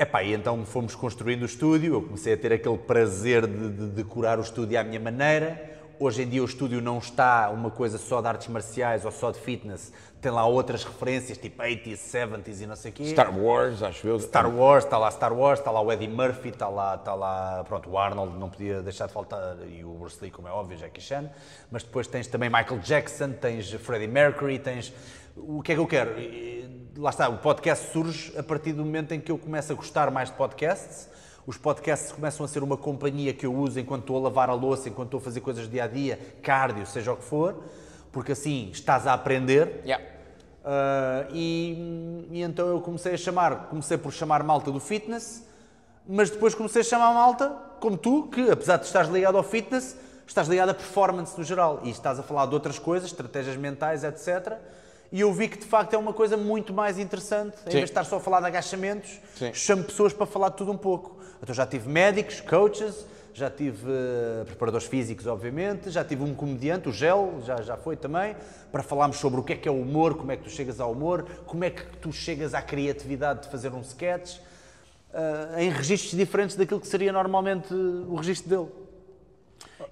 Epá, e então fomos construindo o estúdio, eu comecei a ter aquele prazer de, de decorar o estúdio à minha maneira. Hoje em dia o estúdio não está uma coisa só de artes marciais ou só de fitness, tem lá outras referências, tipo 80s, 70s e não sei o quê. Star Wars, acho eu. Star Wars, está lá Star Wars, está lá o Eddie Murphy, está lá, está lá, pronto, o Arnold não podia deixar de faltar, e o Bruce Lee, como é óbvio, Jackie Chan, mas depois tens também Michael Jackson, tens Freddie Mercury, tens... O que é que eu quero? Lá está, o podcast surge a partir do momento em que eu começo a gostar mais de podcasts, os podcasts começam a ser uma companhia que eu uso enquanto estou a lavar a louça, enquanto estou a fazer coisas do dia a dia, cardio, seja o que for, porque assim estás a aprender, Yeah. Uh, e, e então eu comecei a chamar, comecei por chamar malta do fitness, mas depois comecei a chamar malta, como tu, que apesar de estares ligado ao fitness, estás ligado à performance no geral e estás a falar de outras coisas, estratégias mentais, etc. E eu vi que de facto é uma coisa muito mais interessante, em vez de estar só a falar de agachamentos, Sim. chamo pessoas para falar de tudo um pouco. Então já tive médicos, coaches, já tive eh, preparadores físicos, obviamente, já tive um comediante, o Gel, já, já foi também, para falarmos sobre o que é que é o humor, como é que tu chegas ao humor, como é que tu chegas à criatividade de fazer um sketch, eh, em registros diferentes daquilo que seria normalmente o registro dele.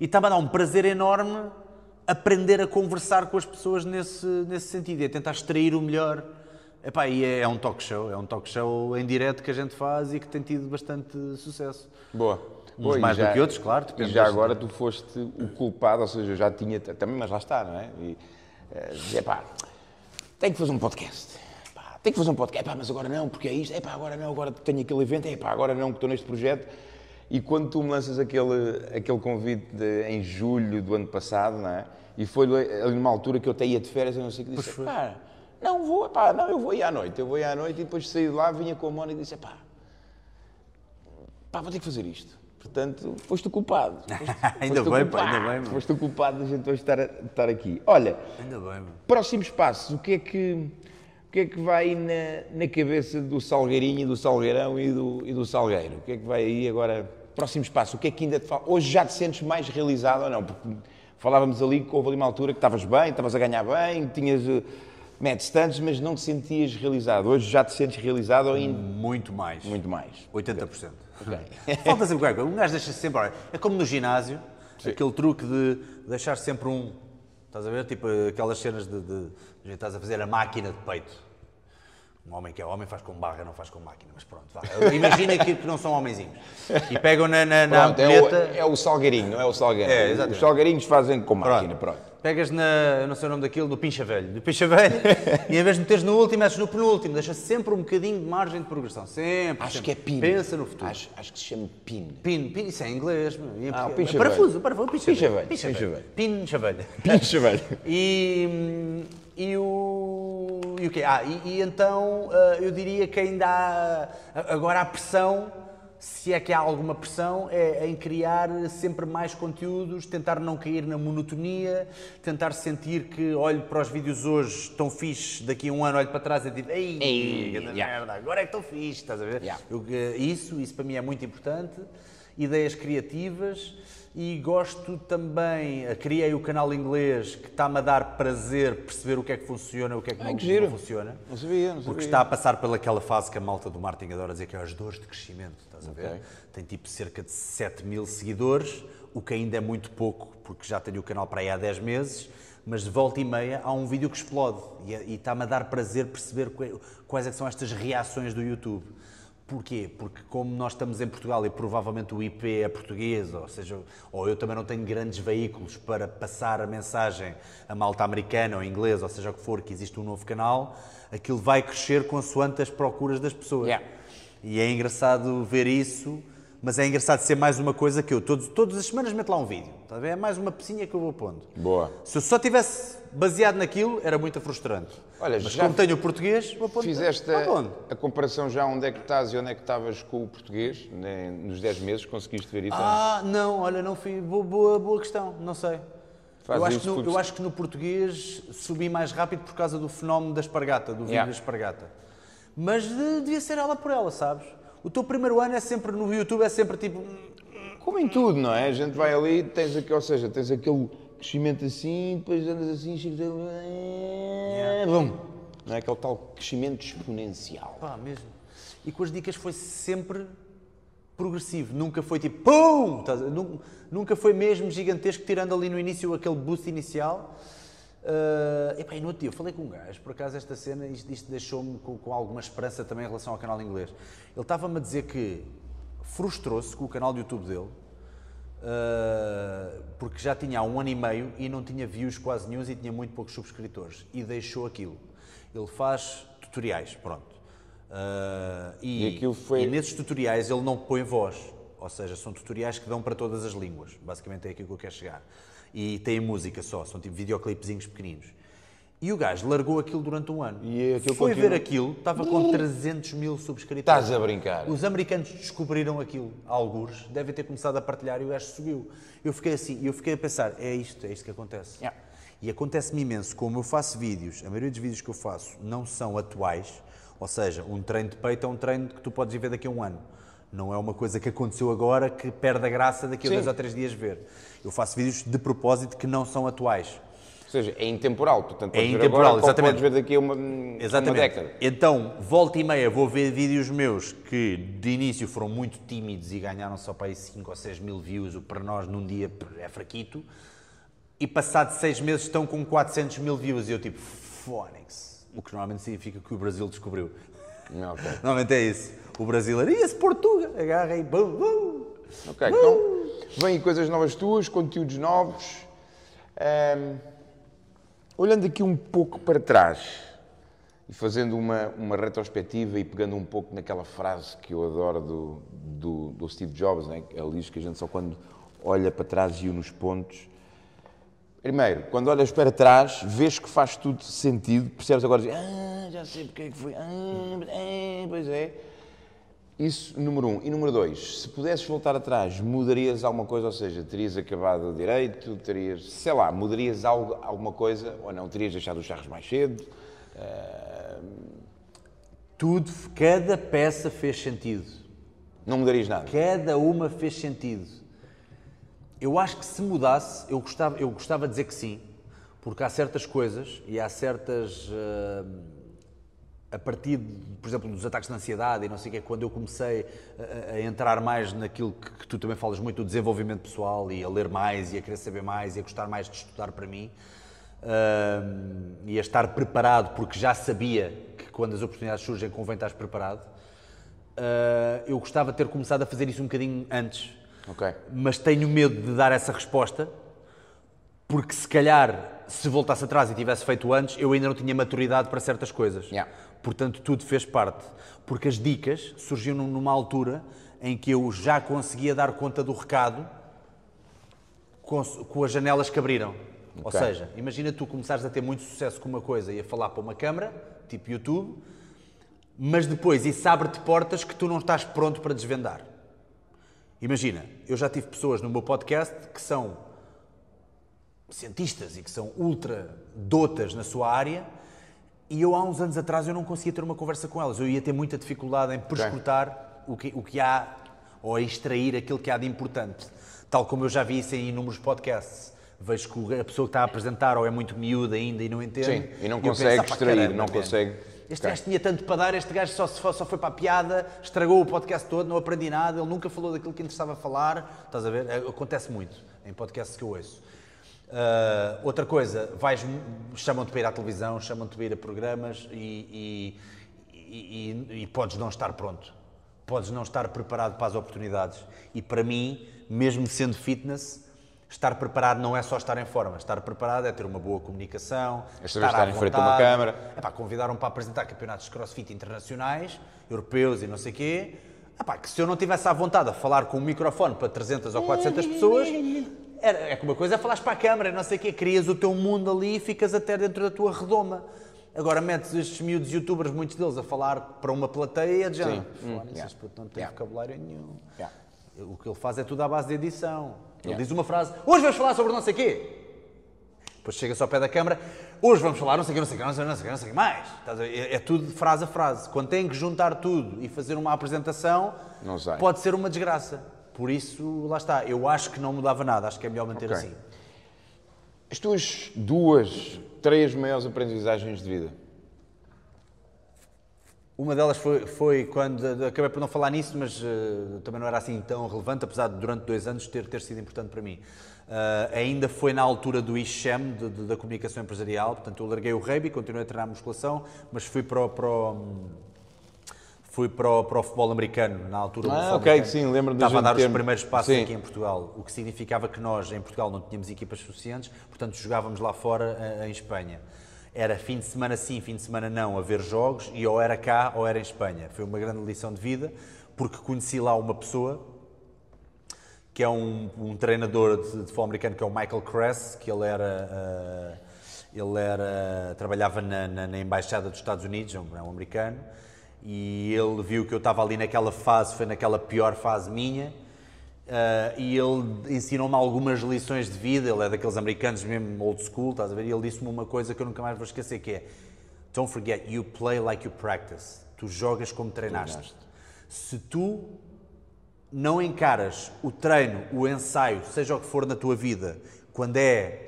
E está-me a dar um prazer enorme aprender a conversar com as pessoas nesse, nesse sentido e a tentar extrair o melhor. Epá, e é, é um talk show, é um talk show em direto que a gente faz e que tem tido bastante sucesso. Boa. Uns e mais do que outros, claro, E já agora tu foste o culpado, ou seja, eu já tinha também, mas lá está, não é? E eh, dizer, pá, tenho que fazer um podcast. Pá, tenho que fazer um podcast. Pá, mas agora não, porque é isto. É pá, agora não, agora tenho aquele evento. É pá, agora não, que estou neste projeto. E quando tu me lanças aquele, aquele convite de- em julho do ano passado, não é? E foi ali numa altura que eu até ia de férias, eu não sei o que disse, pá, não vou, pá, não, eu vou ir à noite. Eu vou ir à noite e depois saí de lá, vinha com a Mónica e disse, pá, pá, vou ter que fazer isto. Portanto, foste o culpado. (laughs) Foste, Ainda foste bem, pá, culpado. ainda bem, meu. Foste o culpado de a gente hoje estar, estar aqui. Olha, Ainda bem, meu. próximos passos, o que é que, o que, é que vai na, na cabeça do Salgueirinho, do Salgueirão e do, e do Salgueiro? O que é que vai aí agora? Próximos passos, o que é que ainda te falta? Hoje já te sentes mais realizado ou não? Porque falávamos ali que houve ali uma altura que estavas bem, estavas a ganhar bem, tinhas uh, médios tantos, mas não te sentias realizado. Hoje já te sentes realizado ou ainda Muito mais. muito mais? 80%. (laughs) Ok. Falta sempre qualquer coisa. Um gajo deixa sempre. olha, É como no ginásio, aquele truque de deixar sempre um. Estás a ver? Tipo aquelas cenas de. de, de estás a fazer a máquina de peito. Um homem que é homem faz com barra, não faz com máquina, mas pronto, vá. Imagina que, que não são homenzinhos. E pegam na, na, na Pronto, é, o, é o salgarinho, não é o salgueiro. É. Os salgarinhos fazem com máquina, pronto. Pegas na, eu não sei o nome daquilo, do pincha velho, do pincha velho, (laughs) e em vez de meteres no último, metes no penúltimo, deixa sempre um bocadinho de margem de progressão, sempre. Acho sempre. que é pin. Pensa no futuro. Acho, acho que se chama pin. Pin, pin, isso é em inglês. em Ah, português- o pincha parafuso, velho. parafuso, pincha, velho. Pincha velho. Pincha velho. Pincha (laughs) velho. E, hum, e o. E o quê? Ah, e, e então ah, eu diria que ainda há. Agora a pressão, se é que há alguma pressão, é em criar sempre mais conteúdos, tentar não cair na monotonia, tentar sentir que olho para os vídeos hoje tão fixe, daqui a um ano olho para trás e digo, ei, Ei, yeah. merda, agora é que estão fixe, estás a ver? Yeah. Eu, isso, isso para mim é muito importante. Ideias criativas e gosto também, eh, criei o canal inglês que está-me a dar prazer perceber o que é que funciona e o que é que, não, que não funciona. Não sabia, não Porque sabia. está a passar pelaquela fase que a malta do marketing adora dizer que é as dores de crescimento, estás a ver? Tem tipo cerca de 7 mil seguidores, o que ainda é muito pouco, porque já tenho o canal para aí há 10 meses, mas de volta e meia há um vídeo que explode e, e está-me a dar prazer perceber quais é são estas reações do YouTube. Porquê? Porque como nós estamos em Portugal e provavelmente o IP é português, ou seja, ou eu também não tenho grandes veículos para passar a mensagem a malta americana ou inglesa, ou seja o que for, que existe um novo canal, aquilo vai crescer consoante as procuras das pessoas. Yeah. E é engraçado ver isso, mas é engraçado ser mais uma coisa que eu, todos, todas as semanas meto lá um vídeo. Ver? É mais uma pecinha que eu vou pondo. Boa. Se eu só tivesse baseado naquilo, era muito frustrante. Olha, mas já como tenho o português, vou pondo. Fizeste a, a comparação já onde é que estás e onde é que estavas com o português né, nos 10 meses? Conseguiste ver isso? Ah, não, olha, não fui. Boa, boa, boa questão, não sei. Eu acho, no, eu acho que no português subi mais rápido por causa do fenómeno da espargata, do vídeo Yeah. da espargata. Mas eh, devia ser ela por ela, sabes? O teu primeiro ano é sempre no YouTube, é sempre tipo. Como em tudo, não é? A gente vai ali, tens aqui, ou seja, tens aquele crescimento assim, depois andas assim, chegas. Bum! Não é aquele tal crescimento exponencial. Pá, mesmo. E com as dicas foi sempre progressivo, nunca foi tipo PUM! Nunca foi mesmo gigantesco, tirando ali no início aquele boost inicial. Uh, epá, e no outro dia eu falei com um gajo, por acaso esta cena, isto, isto deixou-me com, com alguma esperança também em relação ao canal inglês. Ele estava-me a dizer que frustrou-se com o canal do YouTube dele, uh, porque já tinha há um ano e meio e não tinha views quase nenhum e tinha muito poucos subscritores. E deixou aquilo. Ele faz tutoriais, pronto. Uh, e, E foi- e nesses tutoriais ele não põe voz, ou seja, são tutoriais que dão para todas as línguas. Basicamente é aquilo que eu quero chegar. E tem música só, são tipo videoclipezinhos pequeninos. E o gajo largou aquilo durante um ano. E aquilo Foi continua? ver aquilo, estava com 300 mil subscritores. Estás a brincar? Os americanos descobriram aquilo, alguns, devem ter começado a partilhar e o gajo subiu. Eu fiquei assim, eu fiquei a pensar, é isto, é isto que acontece. Yeah. E acontece-me imenso, como eu faço vídeos, a maioria dos vídeos que eu faço não são atuais, ou seja, um treino de peito é um treino que tu podes ir ver daqui a um ano. Não é uma coisa que aconteceu agora que perde a graça daqui a Sim. dois ou três dias ver. Eu faço vídeos de propósito que não são atuais. Ou seja, é intemporal. Portanto, É intemporal, agora, exatamente. Podes ver daqui a uma, uma Exatamente. década. Então, volta e meia, vou ver vídeos meus que de início foram muito tímidos e ganharam só para aí 5 ou 6 mil views, o para nós num dia é fraquito. E passado seis meses estão com 400 mil views e eu tipo, Phonics. O que normalmente significa que o Brasil descobriu. Não, ok. (laughs) Normalmente é isso. O brasileiro, e esse Portugal? Agarra e bum, bum. Ok, então vêm coisas novas tuas, conteúdos novos. Ahm, olhando aqui um pouco para trás e fazendo uma, uma retrospectiva e pegando um pouco naquela frase que eu adoro do, do, do Steve Jobs, né? ele diz que a gente só quando olha para trás e nos pontos. Primeiro, quando olhas para trás, vês que faz tudo sentido, percebes agora, ah, já sei porque é que foi, ah, é, pois é. Isso, número um. E número dois, se pudesses voltar atrás, mudarias alguma coisa? Ou seja, terias acabado direito, terias, sei lá, mudarias algo, alguma coisa ou não? Terias deixado os carros mais cedo? Ah, Tudo, cada peça fez sentido. não mudarias nada? Cada uma fez sentido. Eu acho que se mudasse, eu gostava, eu gostava de dizer que sim, porque há certas coisas e há certas. ah, a partir, por exemplo, dos ataques de ansiedade e não sei o que, quando eu comecei a, a entrar mais naquilo que, que tu também falas muito, o desenvolvimento pessoal e a ler mais e a querer saber mais e a gostar mais de estudar para mim ah, e a estar preparado porque já sabia que quando as oportunidades surgem convém estar preparado. Uh, eu gostava de ter começado a fazer isso um bocadinho antes, Ok. mas tenho medo de dar essa resposta, porque se calhar, se voltasse atrás e tivesse feito antes, eu ainda não tinha maturidade para certas coisas. Yeah. Portanto, tudo fez parte. Porque as dicas surgiram numa altura em que eu já conseguia dar conta do recado com, com as janelas que abriram. Ou Ok. seja, imagina tu começares a ter muito sucesso com uma coisa e a falar para uma câmara, tipo YouTube, mas depois isso abre-te portas que tu não estás pronto para desvendar. Imagina, eu já tive pessoas no meu podcast que são cientistas e que são ultra dotas na sua área e eu há uns anos atrás eu não conseguia ter uma conversa com elas. Eu ia ter muita dificuldade em perscrutar o, que, o que há ou extrair aquilo que há de importante. Tal como eu já vi isso em inúmeros podcasts. Vejo que a pessoa que está a apresentar ou é muito miúda ainda e não entende. Sim, e não consegue "Ah, pá, extrair, caramba, não consegue." Este gajo tinha tanto para dar, este gajo só, foi, só foi para a piada, estragou o podcast todo, não aprendi nada, ele nunca falou daquilo que interessava falar. Estás a ver? É, Acontece muito em podcasts que eu ouço. Ah, outra coisa, vais, chamam-te para ir à televisão, chamam-te para ir a programas e, e, e- e- podes não estar pronto. Podes não estar preparado para as oportunidades. E para mim, mesmo sendo fitness, estar preparado não é só estar em forma. Estar preparado é ter uma boa comunicação, É estar à em frente a uma vontade. câmara. Epá, convidaram-me para apresentar campeonatos de crossfit internacionais, europeus e não sei o quê. Epá, que se eu não tivesse à vontade a falar com um microfone para 300 ou 400 pessoas, era, é que uma coisa é falares para a câmara, não sei o quê, crias o teu mundo ali e ficas até dentro da tua redoma. Agora metes estes miúdos youtubers, muitos deles, a falar para uma plateia de género. Hum, "Foda-se, yeah. puto não tem Yeah. vocabulário nenhum. Yeah. O que ele faz é tudo à base de edição. Ele Yeah. diz uma frase, hoje vamos falar sobre não sei o quê. Depois chega-se ao pé da câmara, hoje vamos falar não sei o que, não sei o que, não sei o que, não sei o que, não sei o que mais. É, é tudo frase a frase. Quando tem que juntar tudo e fazer uma apresentação, pode ser uma desgraça. Por isso, lá está. Eu acho que não mudava nada, acho que é melhor manter Ok. assim. As tuas duas, três maiores aprendizagens de vida. Uma delas foi, foi quando, acabei por não falar nisso, mas eh, também não era assim tão relevante, apesar de durante dois anos ter, ter sido importante para mim. Ah, ainda foi na altura do ISHEM, de- de- da comunicação empresarial, portanto eu larguei o rugby, continuei a treinar musculação, mas fui para o, para o- fui para o, para o futebol americano, na altura. Ah, ok, americano sim, lembro-me Estava a dar os primeiros passos Sim. aqui em Portugal, o que significava que nós, em Portugal, não tínhamos equipas suficientes, portanto jogávamos lá fora, eh, em Espanha. Era fim de semana sim, fim de semana não, a ver jogos, e ou era cá ou era em Espanha. Foi uma grande lição de vida, porque conheci lá uma pessoa que é um, um treinador de, de futebol americano, que é o Michael Kress, que ele era, eh, ele era trabalhava na, na- na embaixada dos Estados Unidos, é um, é um americano, e ele viu que eu estava ali naquela fase, foi naquela pior fase minha, eh, e ele ensinou-me algumas lições de vida, ele é daqueles americanos mesmo old school, estás a ver, e ele disse-me uma coisa que eu nunca mais vou esquecer, que é Don't forget, you play like you practice. Tu jogas como treinaste. Se tu não encaras o treino, o ensaio, seja o que for na tua vida, quando é.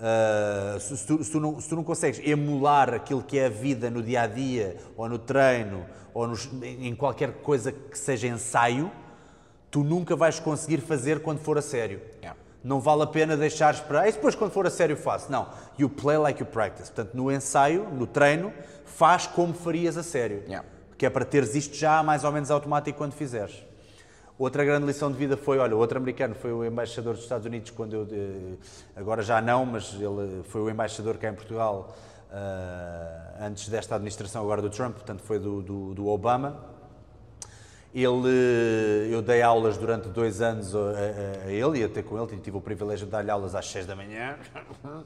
Ah, se, tu, se tu não, se tu não consegues emular aquilo que é a vida no dia a dia, ou no treino, ou nos- em qualquer coisa que seja ensaio, tu nunca vais conseguir fazer quando for a sério. Yeah. Não vale a pena deixar esperar. E depois, quando for a sério, faço. Não. You play like you practice. Portanto, no ensaio, no treino, faz como farias a sério. Yeah. Que é para teres isto já mais ou menos automático quando fizeres. Outra grande lição de vida foi, olha, outro americano foi o embaixador dos Estados Unidos quando eu, eh, agora já não, mas ele foi o embaixador cá em Portugal ah, antes desta administração agora do Trump, portanto foi do, do, do Obama. Ele, eu dei aulas durante dois anos a, a- a ele e até com ele, tive o privilégio de dar-lhe aulas às seis da manhã. (laughs)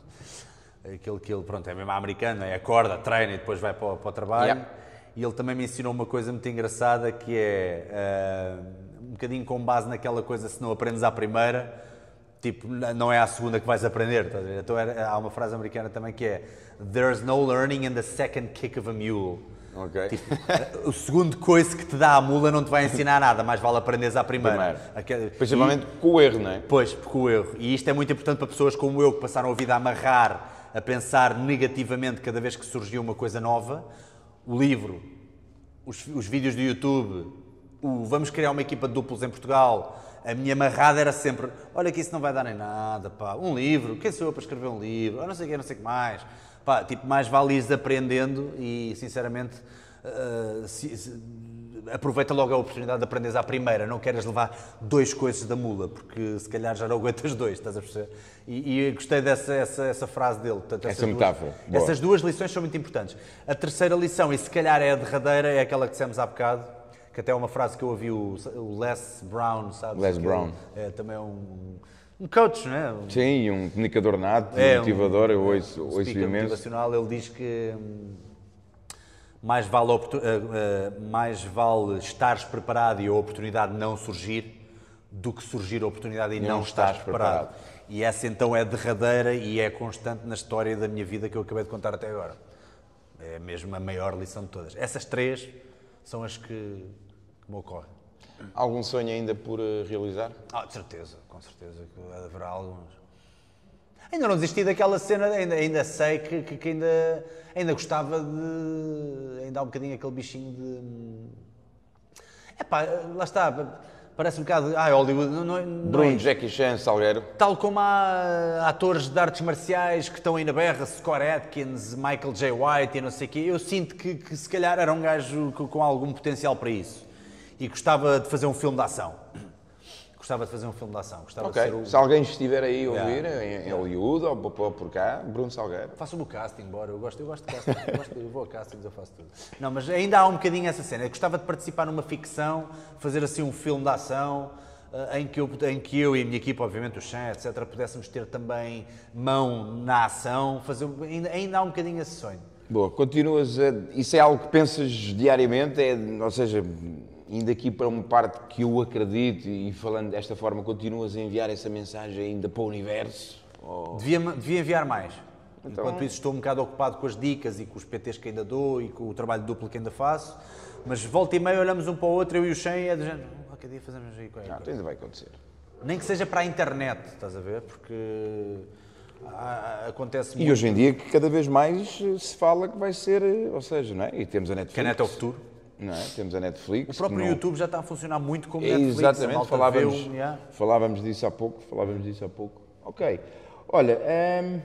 Aquele que ele, pronto, é mesmo americano, é acorda, treina e depois vai para, o- para o trabalho. Yeah. E ele também me ensinou uma coisa muito engraçada que é um bocadinho com base naquela coisa, se não aprendes à primeira, tipo, não é à segunda que vais aprender. ver? Então era- há uma frase americana também que é There's no learning in the second kick of a mule. Tipo, o segundo coice que te dá a mula não te vai ensinar nada, mais vale aprenderes à primeira. Primeiro. Principalmente com o erro, não é? Pois, porque o erro. E isto é muito importante para pessoas como eu, que passaram a vida a amarrar, a pensar negativamente cada vez que surgiu uma coisa nova. O livro, os, os vídeos do YouTube, o vamos criar uma equipa de duplos em Portugal, A minha amarrada era sempre, olha que isso não vai dar nem nada, pá. Um livro, quem sou eu para escrever um livro? Eu não sei o que, não sei o que mais. Pá, tipo, mais vale ires aprendendo e, sinceramente, uh, se, se, aproveita logo a oportunidade de aprenderes à primeira. Não queres levar dois coisas da mula, porque se calhar já não aguentas dois, estás a perceber? E, e gostei dessa essa, essa frase dele. Portanto, essa metáfora. Duas, essas duas lições são muito importantes. A terceira lição, e se calhar é a derradeira, é aquela que dissemos há bocado, que até é uma frase que eu ouvi o, o Les Brown, sabes? Les Brown. É, também é um, um coach, não é? Um, Sim, um comunicador nato, é, motivador, um, eu ouço, um ouço imenso. motivacional, ele diz que hum, mais vale, uh, uh, mais vale estares preparado e a oportunidade não surgir do que surgir a oportunidade e não, não estares preparado. preparado. E essa então é derradeira e é constante na história da minha vida que eu acabei de contar até agora. É mesmo a maior lição de todas. Essas três são as que que me ocorre. Algum sonho ainda por eh, realizar? Ah, de certeza, com certeza que haverá alguns. Ainda não desisti daquela cena, ainda, ainda sei que, que, que, ainda, ainda gostava de. Ainda há um bocadinho aquele bichinho de. É pá, lá está. Parece um bocado. Ah, Hollywood. Não, não, não Bruno, é. Jackie Chan, Salgueiro. Tal como há atores de artes marciais que estão aí na berra, Scott Atkins, Michael J. White e não sei o quê. Eu sinto que, que se calhar era um gajo com, com algum potencial para isso e gostava de fazer um filme de ação. Gostava de fazer um filme de ação. Gostava okay. de. Se alguém estiver aí a ouvir, yeah. em, em Hollywood ou por cá, Bruno Salgueiro. Faça-me o casting, bora. Eu gosto, eu gosto de casting. eu, gosto, eu vou a castings, eu faço tudo. Não, mas ainda há um bocadinho essa cena. Eu gostava de participar numa ficção, fazer assim um filme de ação. Eh, em que, eu, em que eu e a minha equipa, obviamente o Chan, etc., pudéssemos ter também mão na ação, fazer, ainda, ainda há um bocadinho esse sonho. Boa, continuas a, Isso é algo que pensas diariamente? É, ou seja, indo aqui para uma parte que eu acredito e falando desta forma, continuas a enviar essa mensagem ainda para o universo? Ou... Devia, devia enviar mais. Então... Enquanto isso estou um bocado ocupado com as dicas e com os PTs que ainda dou e com o trabalho duplo que ainda faço, mas volta e meia olhamos um para o outro, eu e o Shen, e é de género, qualquer dia fazemos aí com Não, ainda vai acontecer. Nem que seja para a internet, estás a ver? Porque acontece muito. E hoje em dia que cada vez mais se fala que vai ser, ou seja, não é? E temos a Netflix. Que a net é o futuro. É? Temos a Netflix. O próprio não... YouTube já está a funcionar muito como Netflix. Exatamente, falávamos, yeah. falávamos disso há pouco. Falávamos disso há pouco. Ok. Olha, um,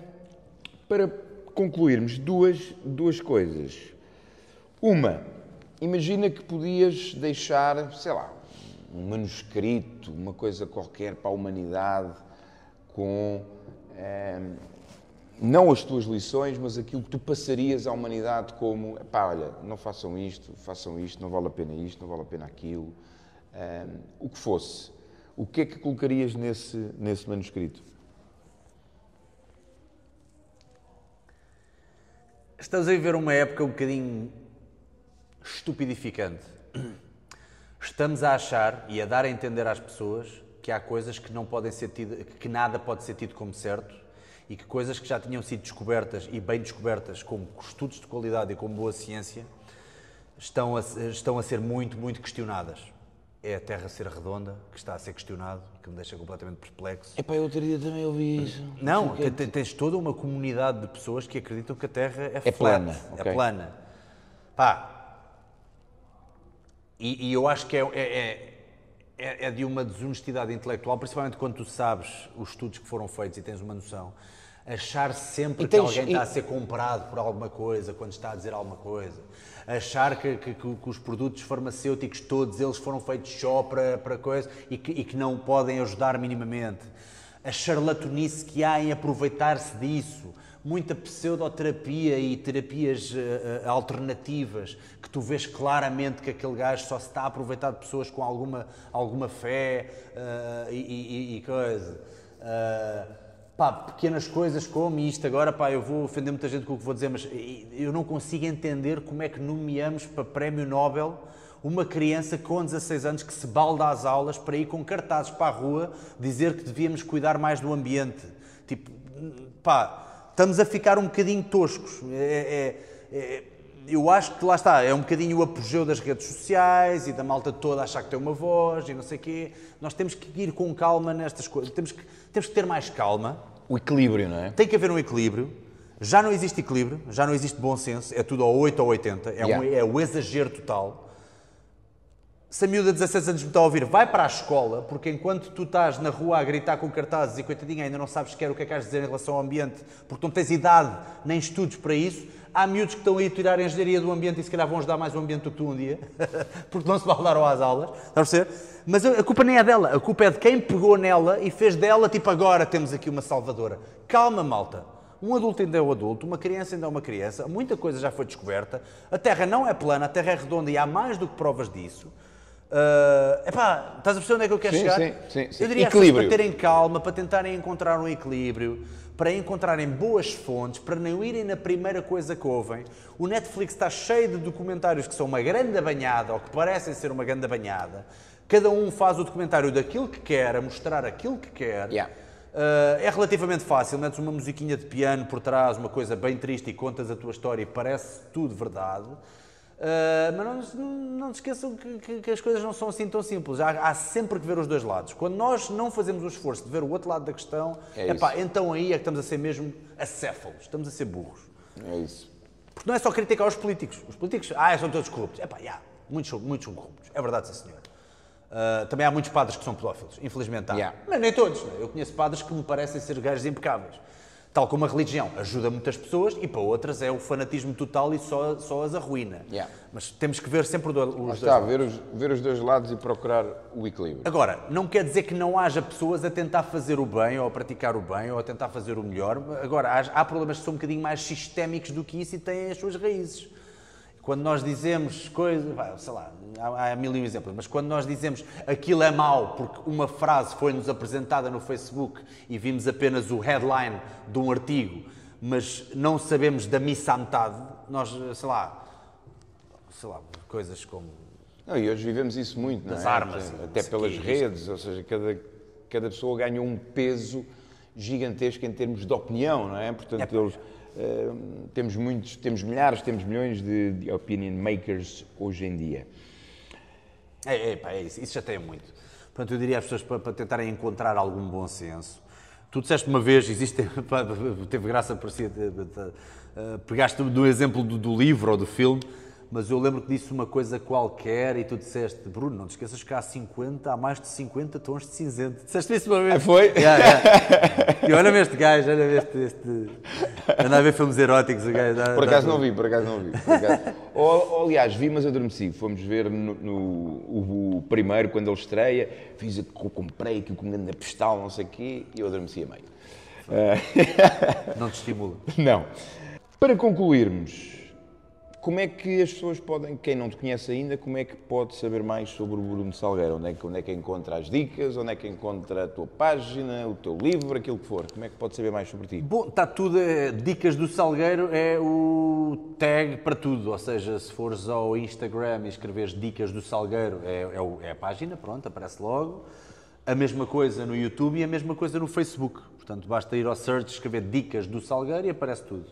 para concluirmos, duas, duas coisas. Uma, imagina que podias deixar, sei lá, um manuscrito, uma coisa qualquer para a humanidade com. Um, não as tuas lições, mas aquilo que tu passarias à humanidade como, pá, olha, não façam isto, façam isto, não vale a pena isto, não vale a pena aquilo, um, o que fosse. O que é que colocarias nesse, nesse manuscrito? Estamos a viver uma época um bocadinho estupidificante. Estamos a achar e a dar a entender às pessoas que há coisas que não podem ser tido, que nada pode ser tido como certo e que coisas que já tinham sido descobertas e bem descobertas com estudos de qualidade e com boa ciência estão a, estão a ser muito, muito questionadas. É a Terra ser redonda, que está a ser questionado, que me deixa completamente perplexo. É para eu outro dia também ouvi isso. Não, tens toda uma comunidade de pessoas que acreditam que a Terra é, é plana. É okay. plana. Pá. E, e eu acho que é, é, é, é de uma desonestidade intelectual, principalmente quando tu sabes os estudos que foram feitos e tens uma noção achar sempre tens, que alguém está a ser comprado por alguma coisa quando está a dizer alguma coisa, achar que, que, que os produtos farmacêuticos todos eles foram feitos só para, para coisa e que, e que não podem ajudar minimamente, a charlatanice que há em aproveitar-se disso, muita pseudoterapia e terapias uh, alternativas que tu vês claramente que aquele gajo só se está a aproveitar de pessoas com alguma, alguma fé uh, e, e, e, coisa. Pá, pequenas coisas como isto agora, pá, eu vou ofender muita gente com o que vou dizer, mas eu não consigo entender como é que nomeamos para prémio Nobel uma criança com 16 anos que se balda às aulas para ir com cartazes para a rua dizer que devíamos cuidar mais do ambiente. Tipo, pá, estamos a ficar um bocadinho toscos. É, é, é, eu acho que lá está, é um bocadinho o apogeu das redes sociais e da malta toda achar que tem uma voz e não sei o quê. Nós temos que ir com calma nestas coisas. Temos que, temos que ter mais calma o equilíbrio, não é? Tem que haver um equilíbrio. Já não existe equilíbrio, já não existe bom senso, é tudo ao 8 ou 80, é, yeah. um, é o exagero total. se a miúda de 16 anos me está a ouvir, vai para a escola, porque enquanto tu estás na rua a gritar com cartazes e coitadinha ainda não sabes sequer o que é que has de dizer em relação ao ambiente, porque não tens idade nem estudos para isso, há miúdos que estão aí a tirar a engenharia do ambiente e se calhar vão ajudar mais o ambiente do que tu um dia, (laughs) porque não se baldaram às aulas, a perceber? Mas a culpa nem é dela, a culpa é de quem pegou nela e fez dela, tipo, agora temos aqui uma salvadora. Calma, malta. Um adulto ainda é um adulto, uma criança ainda é uma criança, muita coisa já foi descoberta, a Terra não é plana, a Terra é redonda e há mais do que provas disso. Uh, epá, estás a perceber onde é que eu quero Sim, chegar? sim, sim, sim. Eu diria às Equilíbrio. pessoas para terem calma, para tentarem encontrar um equilíbrio, para encontrarem boas fontes, para não irem na primeira coisa que ouvem. O Netflix está cheio de documentários que são uma grande banhada ou que parecem ser uma grande banhada. Cada um faz o documentário daquilo que quer, a mostrar aquilo que quer. Yeah. Uh, é relativamente fácil, metes uma musiquinha de piano por trás, uma coisa bem triste e contas a tua história e parece tudo verdade. Uh, mas não, não te esqueçam que, que- que as coisas não são assim tão simples. Há, há sempre que ver os dois lados. Quando nós não fazemos o esforço de ver o outro lado da questão, É epá, então aí é que estamos a ser mesmo acéfalos, estamos a ser burros. É isso. Porque não é só criticar os políticos. Os políticos, ah, são todos corruptos. Epá, yeah, muitos, muitos são corruptos. É verdade, sim, senhor. Uh, também há muitos padres que são pedófilos, infelizmente há. Yeah. Mas nem todos. né? Eu conheço padres que me parecem ser gajos impecáveis. Tal como a religião ajuda muitas pessoas e para outras é o fanatismo total e só, só as arruína. Yeah. Mas temos que ver sempre os dois está, lados. ver os, ver os dois lados e procurar o equilíbrio. Agora, não quer dizer que não haja pessoas a tentar fazer o bem ou a praticar o bem ou a tentar fazer o melhor. Agora, há, há problemas que são um bocadinho mais sistémicos do que isso e têm as suas raízes. Quando nós dizemos coisas, sei lá, há, há mil e um exemplos, mas quando nós dizemos aquilo é mau porque uma frase foi-nos apresentada no Facebook e vimos apenas o headline de um artigo, mas não sabemos da missa à metade, nós, sei lá, sei lá, coisas como Não, e hoje vivemos isso muito, não Das é? armas, não Até pelas quê, redes, ou seja, cada, cada pessoa ganha um peso gigantesco em termos de opinião, não é? Portanto, eles, eh, temos muitos, temos milhares, temos milhões de, de opinion makers hoje em dia. É, é, pá, é isso, isso já tem muito. Portanto, eu diria às pessoas para, para tentarem encontrar algum bom senso. Tu disseste uma vez, existe, (laughs) pá, teve graça por si, eh, pegaste do exemplo do, do livro ou do filme, mas eu lembro que disse uma coisa qualquer e tu disseste, Bruno, não te esqueças que há 50, há mais de 50 tons de cinzento. Disseste isso uma vez. Ah, foi? Yeah, yeah. E olha-me este gajo, olha-me este, este... Anda a ver filmes eróticos, o gajo. dá- Por dá- acaso não vi, por acaso não vi. por acaso. ou, (laughs) ou, aliás, vi, mas adormeci. Fomos ver no, no- o, o primeiro, quando ele estreia, fiz a, comprei aquilo com grande postal, não sei o quê, e eu adormeci a meio. Não te estimula. (laughs) Não. Para concluirmos, como é que as pessoas podem, quem não te conhece ainda, como é que pode saber mais sobre o Bruno Salgueiro? Onde é, que, onde é que encontra as dicas? Onde é que encontra a tua página, o teu livro, aquilo que for? Como é que pode saber mais sobre ti? Bom, está tudo. é, Dicas do Salgueiro é o tag para tudo. Ou seja, se fores ao Instagram e escreveres Dicas do Salgueiro, é, é é a página, pronto, aparece logo. A mesma coisa no YouTube e a mesma coisa no Facebook. Portanto, basta ir ao search, escrever Dicas do Salgueiro e aparece tudo.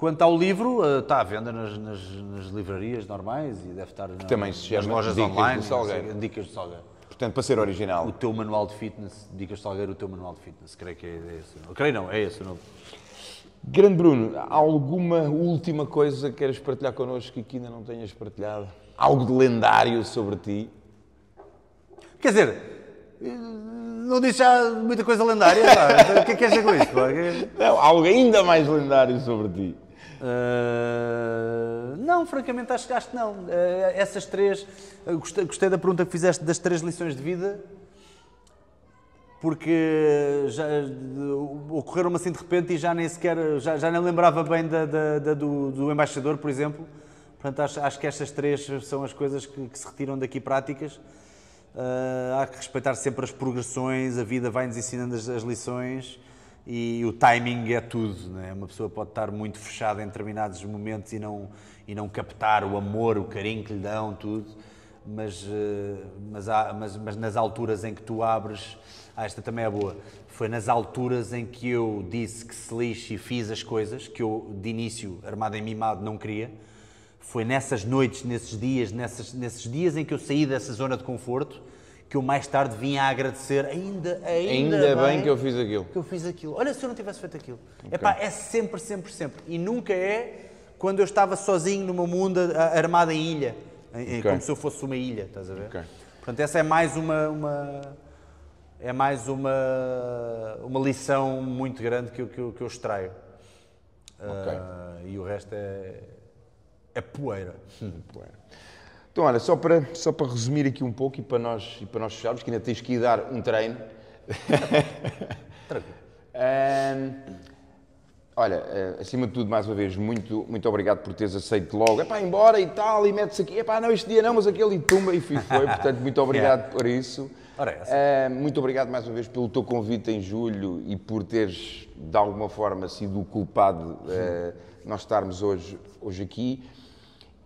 Quanto ao livro, eh, está à venda nas, nas- nas livrarias normais e deve estar na- também se nas lojas Dicas do online. Salgueiro. sei, Dicas do Salgueiro. Portanto, para ser O original. teu manual de fitness, Dicas do Salgueiro, o teu manual de fitness. Creio que é esse. o nome. Creio não, é esse o nome. Grande Bruno, alguma última coisa que queres partilhar connosco que ainda não tenhas partilhado? Algo de lendário sobre ti? Quer dizer, eh, não disse já muita coisa lendária. O que é que queres dizer com? Que- (laughs) Não, algo ainda mais lendário sobre ti. Eh, não, francamente acho, acho que não. Eh, essas três, eh, gostei, gostei da pergunta que fizeste das três lições de vida, porque já ocorreram-me assim de repente e já nem sequer, já, já nem lembrava bem da, da- da do, do embaixador, por exemplo. Portanto, acho, acho que estas três são as coisas que, que se retiram daqui práticas. Eh, há que respeitar sempre as progressões, a vida vai-nos ensinando as, as lições e o timing é tudo. Né? Uma pessoa pode estar muito fechada em determinados momentos e não, e não captar o amor, o carinho que lhe dão, tudo. Mas, eh, mas, há- mas, mas nas alturas em que tu abres, ah, esta também é boa. Foi nas alturas em que eu disse que se lixe e fiz as coisas que eu, de início, armado em mimado, não queria. Foi nessas noites, nesses dias, nessas, nesses dias em que eu saí dessa zona de conforto, que eu mais tarde vim a agradecer ainda, ainda, Ainda bem que eu fiz aquilo. que eu fiz aquilo. Olha, se eu não tivesse feito aquilo. Epá, é sempre, sempre, sempre. E nunca é quando eu estava sozinho numa mundo a- armado em ilha. em- em- Ok. como se eu fosse uma ilha, estás a ver? Ok. Portanto, essa é mais uma, uma- é mais uma, uma lição muito grande que eu, que eu, que eu extraio. Ah, e o resto é, é poeira. (laughs) Então, olha, só para, só para resumir aqui um pouco e para nós, e para nós fecharmos, que ainda tens que ir dar um treino. (laughs) Tranquilo. Ahm, olha, eh, acima de tudo, mais uma vez, muito, muito obrigado por teres aceito logo. Epá, embora e tal, e metes aqui. Epá, não, este dia não, mas aquele e tumba e fui, foi. Portanto, muito obrigado (laughs) por isso. Ora. Ah, muito obrigado mais uma vez pelo teu convite em julho e por teres, de alguma forma, sido o culpado de (laughs) nós estarmos hoje, hoje aqui.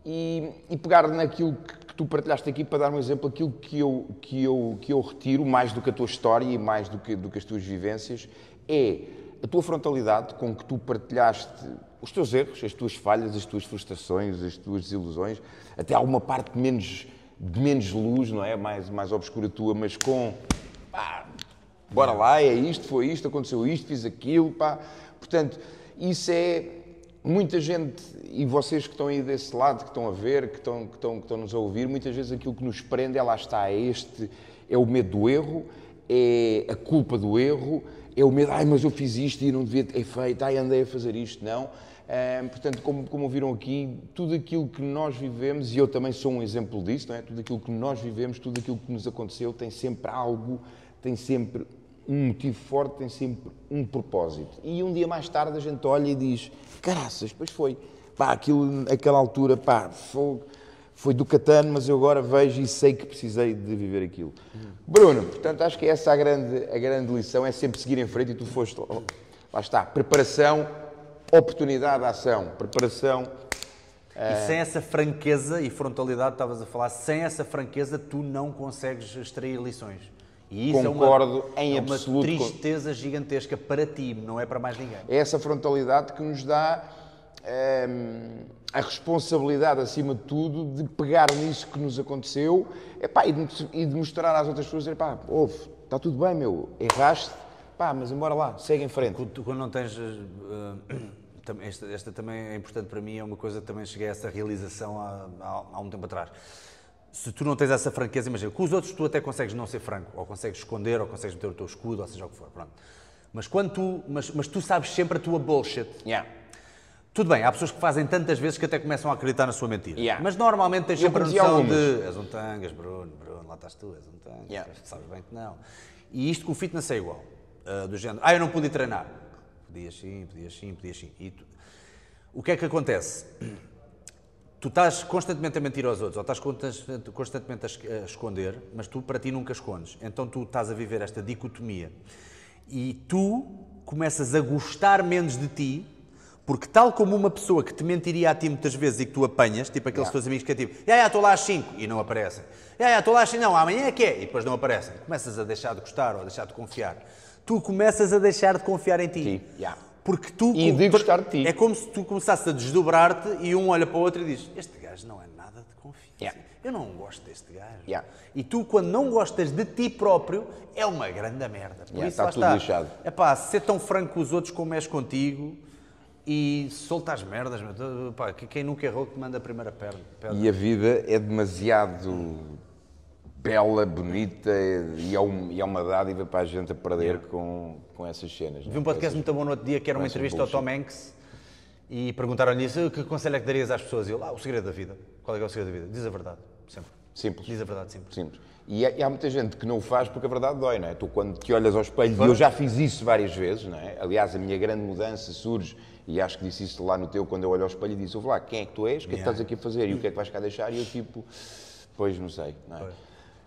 E, e pegar naquilo que, que tu partilhaste aqui para dar um exemplo, aquilo que eu, que, eu, que eu retiro, mais do que a tua história e mais do que, do que as tuas vivências, é a tua frontalidade com que tu partilhaste os teus erros, as tuas falhas, as tuas frustrações, as tuas desilusões, até alguma parte menos, de menos luz, não é? Mais, mais obscura tua, mas com pá, bora lá, é isto, foi isto, aconteceu isto, fiz aquilo, pá. Portanto, isso é muita gente, e vocês que estão aí desse lado, que estão a ver, que estão, que estão, que estão nos a ouvir, muitas vezes aquilo que nos prende é lá está, é este, é o medo do erro, é a culpa do erro, é o medo, ai, mas eu fiz isto e não devia ter feito, ai, andei a fazer isto, não. Portanto, como, como viram aqui, tudo aquilo que nós vivemos, e eu também sou um exemplo disso, não é? tudo aquilo que nós vivemos, tudo aquilo que nos aconteceu, tem sempre algo, tem sempre um motivo forte, tem sempre um propósito. E um dia mais tarde a gente olha e diz: caraças, pois foi. Pá, aquilo, aquela altura, pá, foi, foi do catano, mas eu agora vejo e sei que precisei de viver aquilo. Bruno, portanto, acho que essa é a grande, a grande lição, é sempre seguir em frente e tu foste, oh, lá está, preparação, oportunidade, ação. Preparação, E sem essa franqueza e frontalidade, estavas a falar, sem essa franqueza tu não consegues extrair lições. E isso Concordo é uma, em é absoluto uma tristeza gigantesca para ti, não é para mais ninguém. é essa frontalidade que nos dá hum, a responsabilidade, acima de tudo, de pegar nisso que nos aconteceu epá, e, de, e de mostrar às outras pessoas, epá, ouve, está tudo bem, meu, erraste, pá, mas embora lá, segue em frente. Quando, quando não tens. tam- esta, esta também é importante para mim, é uma coisa que também cheguei a essa realização há, há, há um tempo atrás. Se tu não tens essa franqueza, imagina, com os outros tu até consegues não ser franco, ou consegues esconder, ou consegues meter o teu escudo, ou seja o que for, pronto. Mas quando tu, mas, mas tu sabes sempre a tua bullshit. Yeah. Tudo bem, há pessoas que fazem tantas vezes que até começam a acreditar na sua mentira. Yeah. Mas normalmente tens Eu sempre a noção de és um tangas, Bruno, Bruno, lá estás tu, és um tangas, Yeah. sabes bem que não. E isto com o fitness é igual. ah, do género, ah, eu não pude treinar. Podias sim, podias sim, podias sim. E tu- o que é que acontece? Tu estás constantemente a mentir aos outros, ou estás constantemente- a es- a esconder, mas tu para ti nunca escondes. Então tu estás a viver esta dicotomia. E tu começas a gostar menos de ti, porque tal como uma pessoa que te mentiria a ti muitas vezes e que tu apanhas, tipo aqueles Yeah. teus amigos que é tipo, já, já, estou lá às 5 e não aparecem. Já, já, estou lá às 5, não, amanhã é que é, e depois não aparecem. Começas a deixar de gostar ou a deixar de confiar. Tu começas a deixar de confiar em ti. Yeah. Porque tu. E de gostar de ti. É como se tu começasses a desdobrar-te e um olha para o outro e diz: Este gajo não é nada de confiança. Yeah. Eu não gosto deste gajo. Yeah. E tu, quando não gostas de ti próprio, é uma grande merda. Por Yeah, isso, está lá tudo lixado. É pá, ser tão franco com os outros como és contigo e solta as merdas. Pá, que- quem nunca errou que te manda a primeira perna. pedra. E a vida é demasiado bela, bonita e é, um- e é uma dádiva para a gente a perder com, com essas cenas. Vi um podcast muito bom no outro dia que era uma Essas entrevista ao bullshit. Tom Hanks e perguntaram-lhe isso: que conselho é que darias às pessoas? E ele, ah, o segredo da vida. Qual é, é o segredo da vida? Diz a verdade, sempre. Simples. Diz a verdade, sempre. Simples. E, há- e há muita gente que não o faz porque a verdade dói, não é? Tu quando te olhas ao espelho, e eu já fiz isso várias vezes, não é? Aliás, a minha grande mudança surge, e acho que disse isso lá no teu, quando eu olho ao espelho e disse, ouve lá, quem é que tu és? O que é que estás aqui a fazer? E o que é que vais cá deixar? E eu tipo, pois não sei, não é?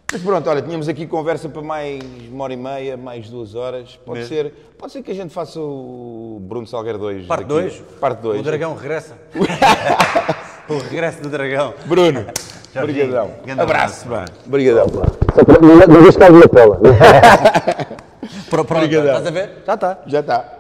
Mas pronto, olha, tínhamos aqui conversa para mais uma hora e meia, mais duas horas. Pode, Mesmo. ser, pode ser que a gente faça o Bruno Salgueiro 2. Parte 2? Parte 2. O dragão regressa. (laughs) o regresso do dragão. Bruno, (laughs) obrigadão. Abraço, pá. Obrigadão. Só para não, cair na pela. Pronto, Obrigadão. estás a ver? Já está. Já está.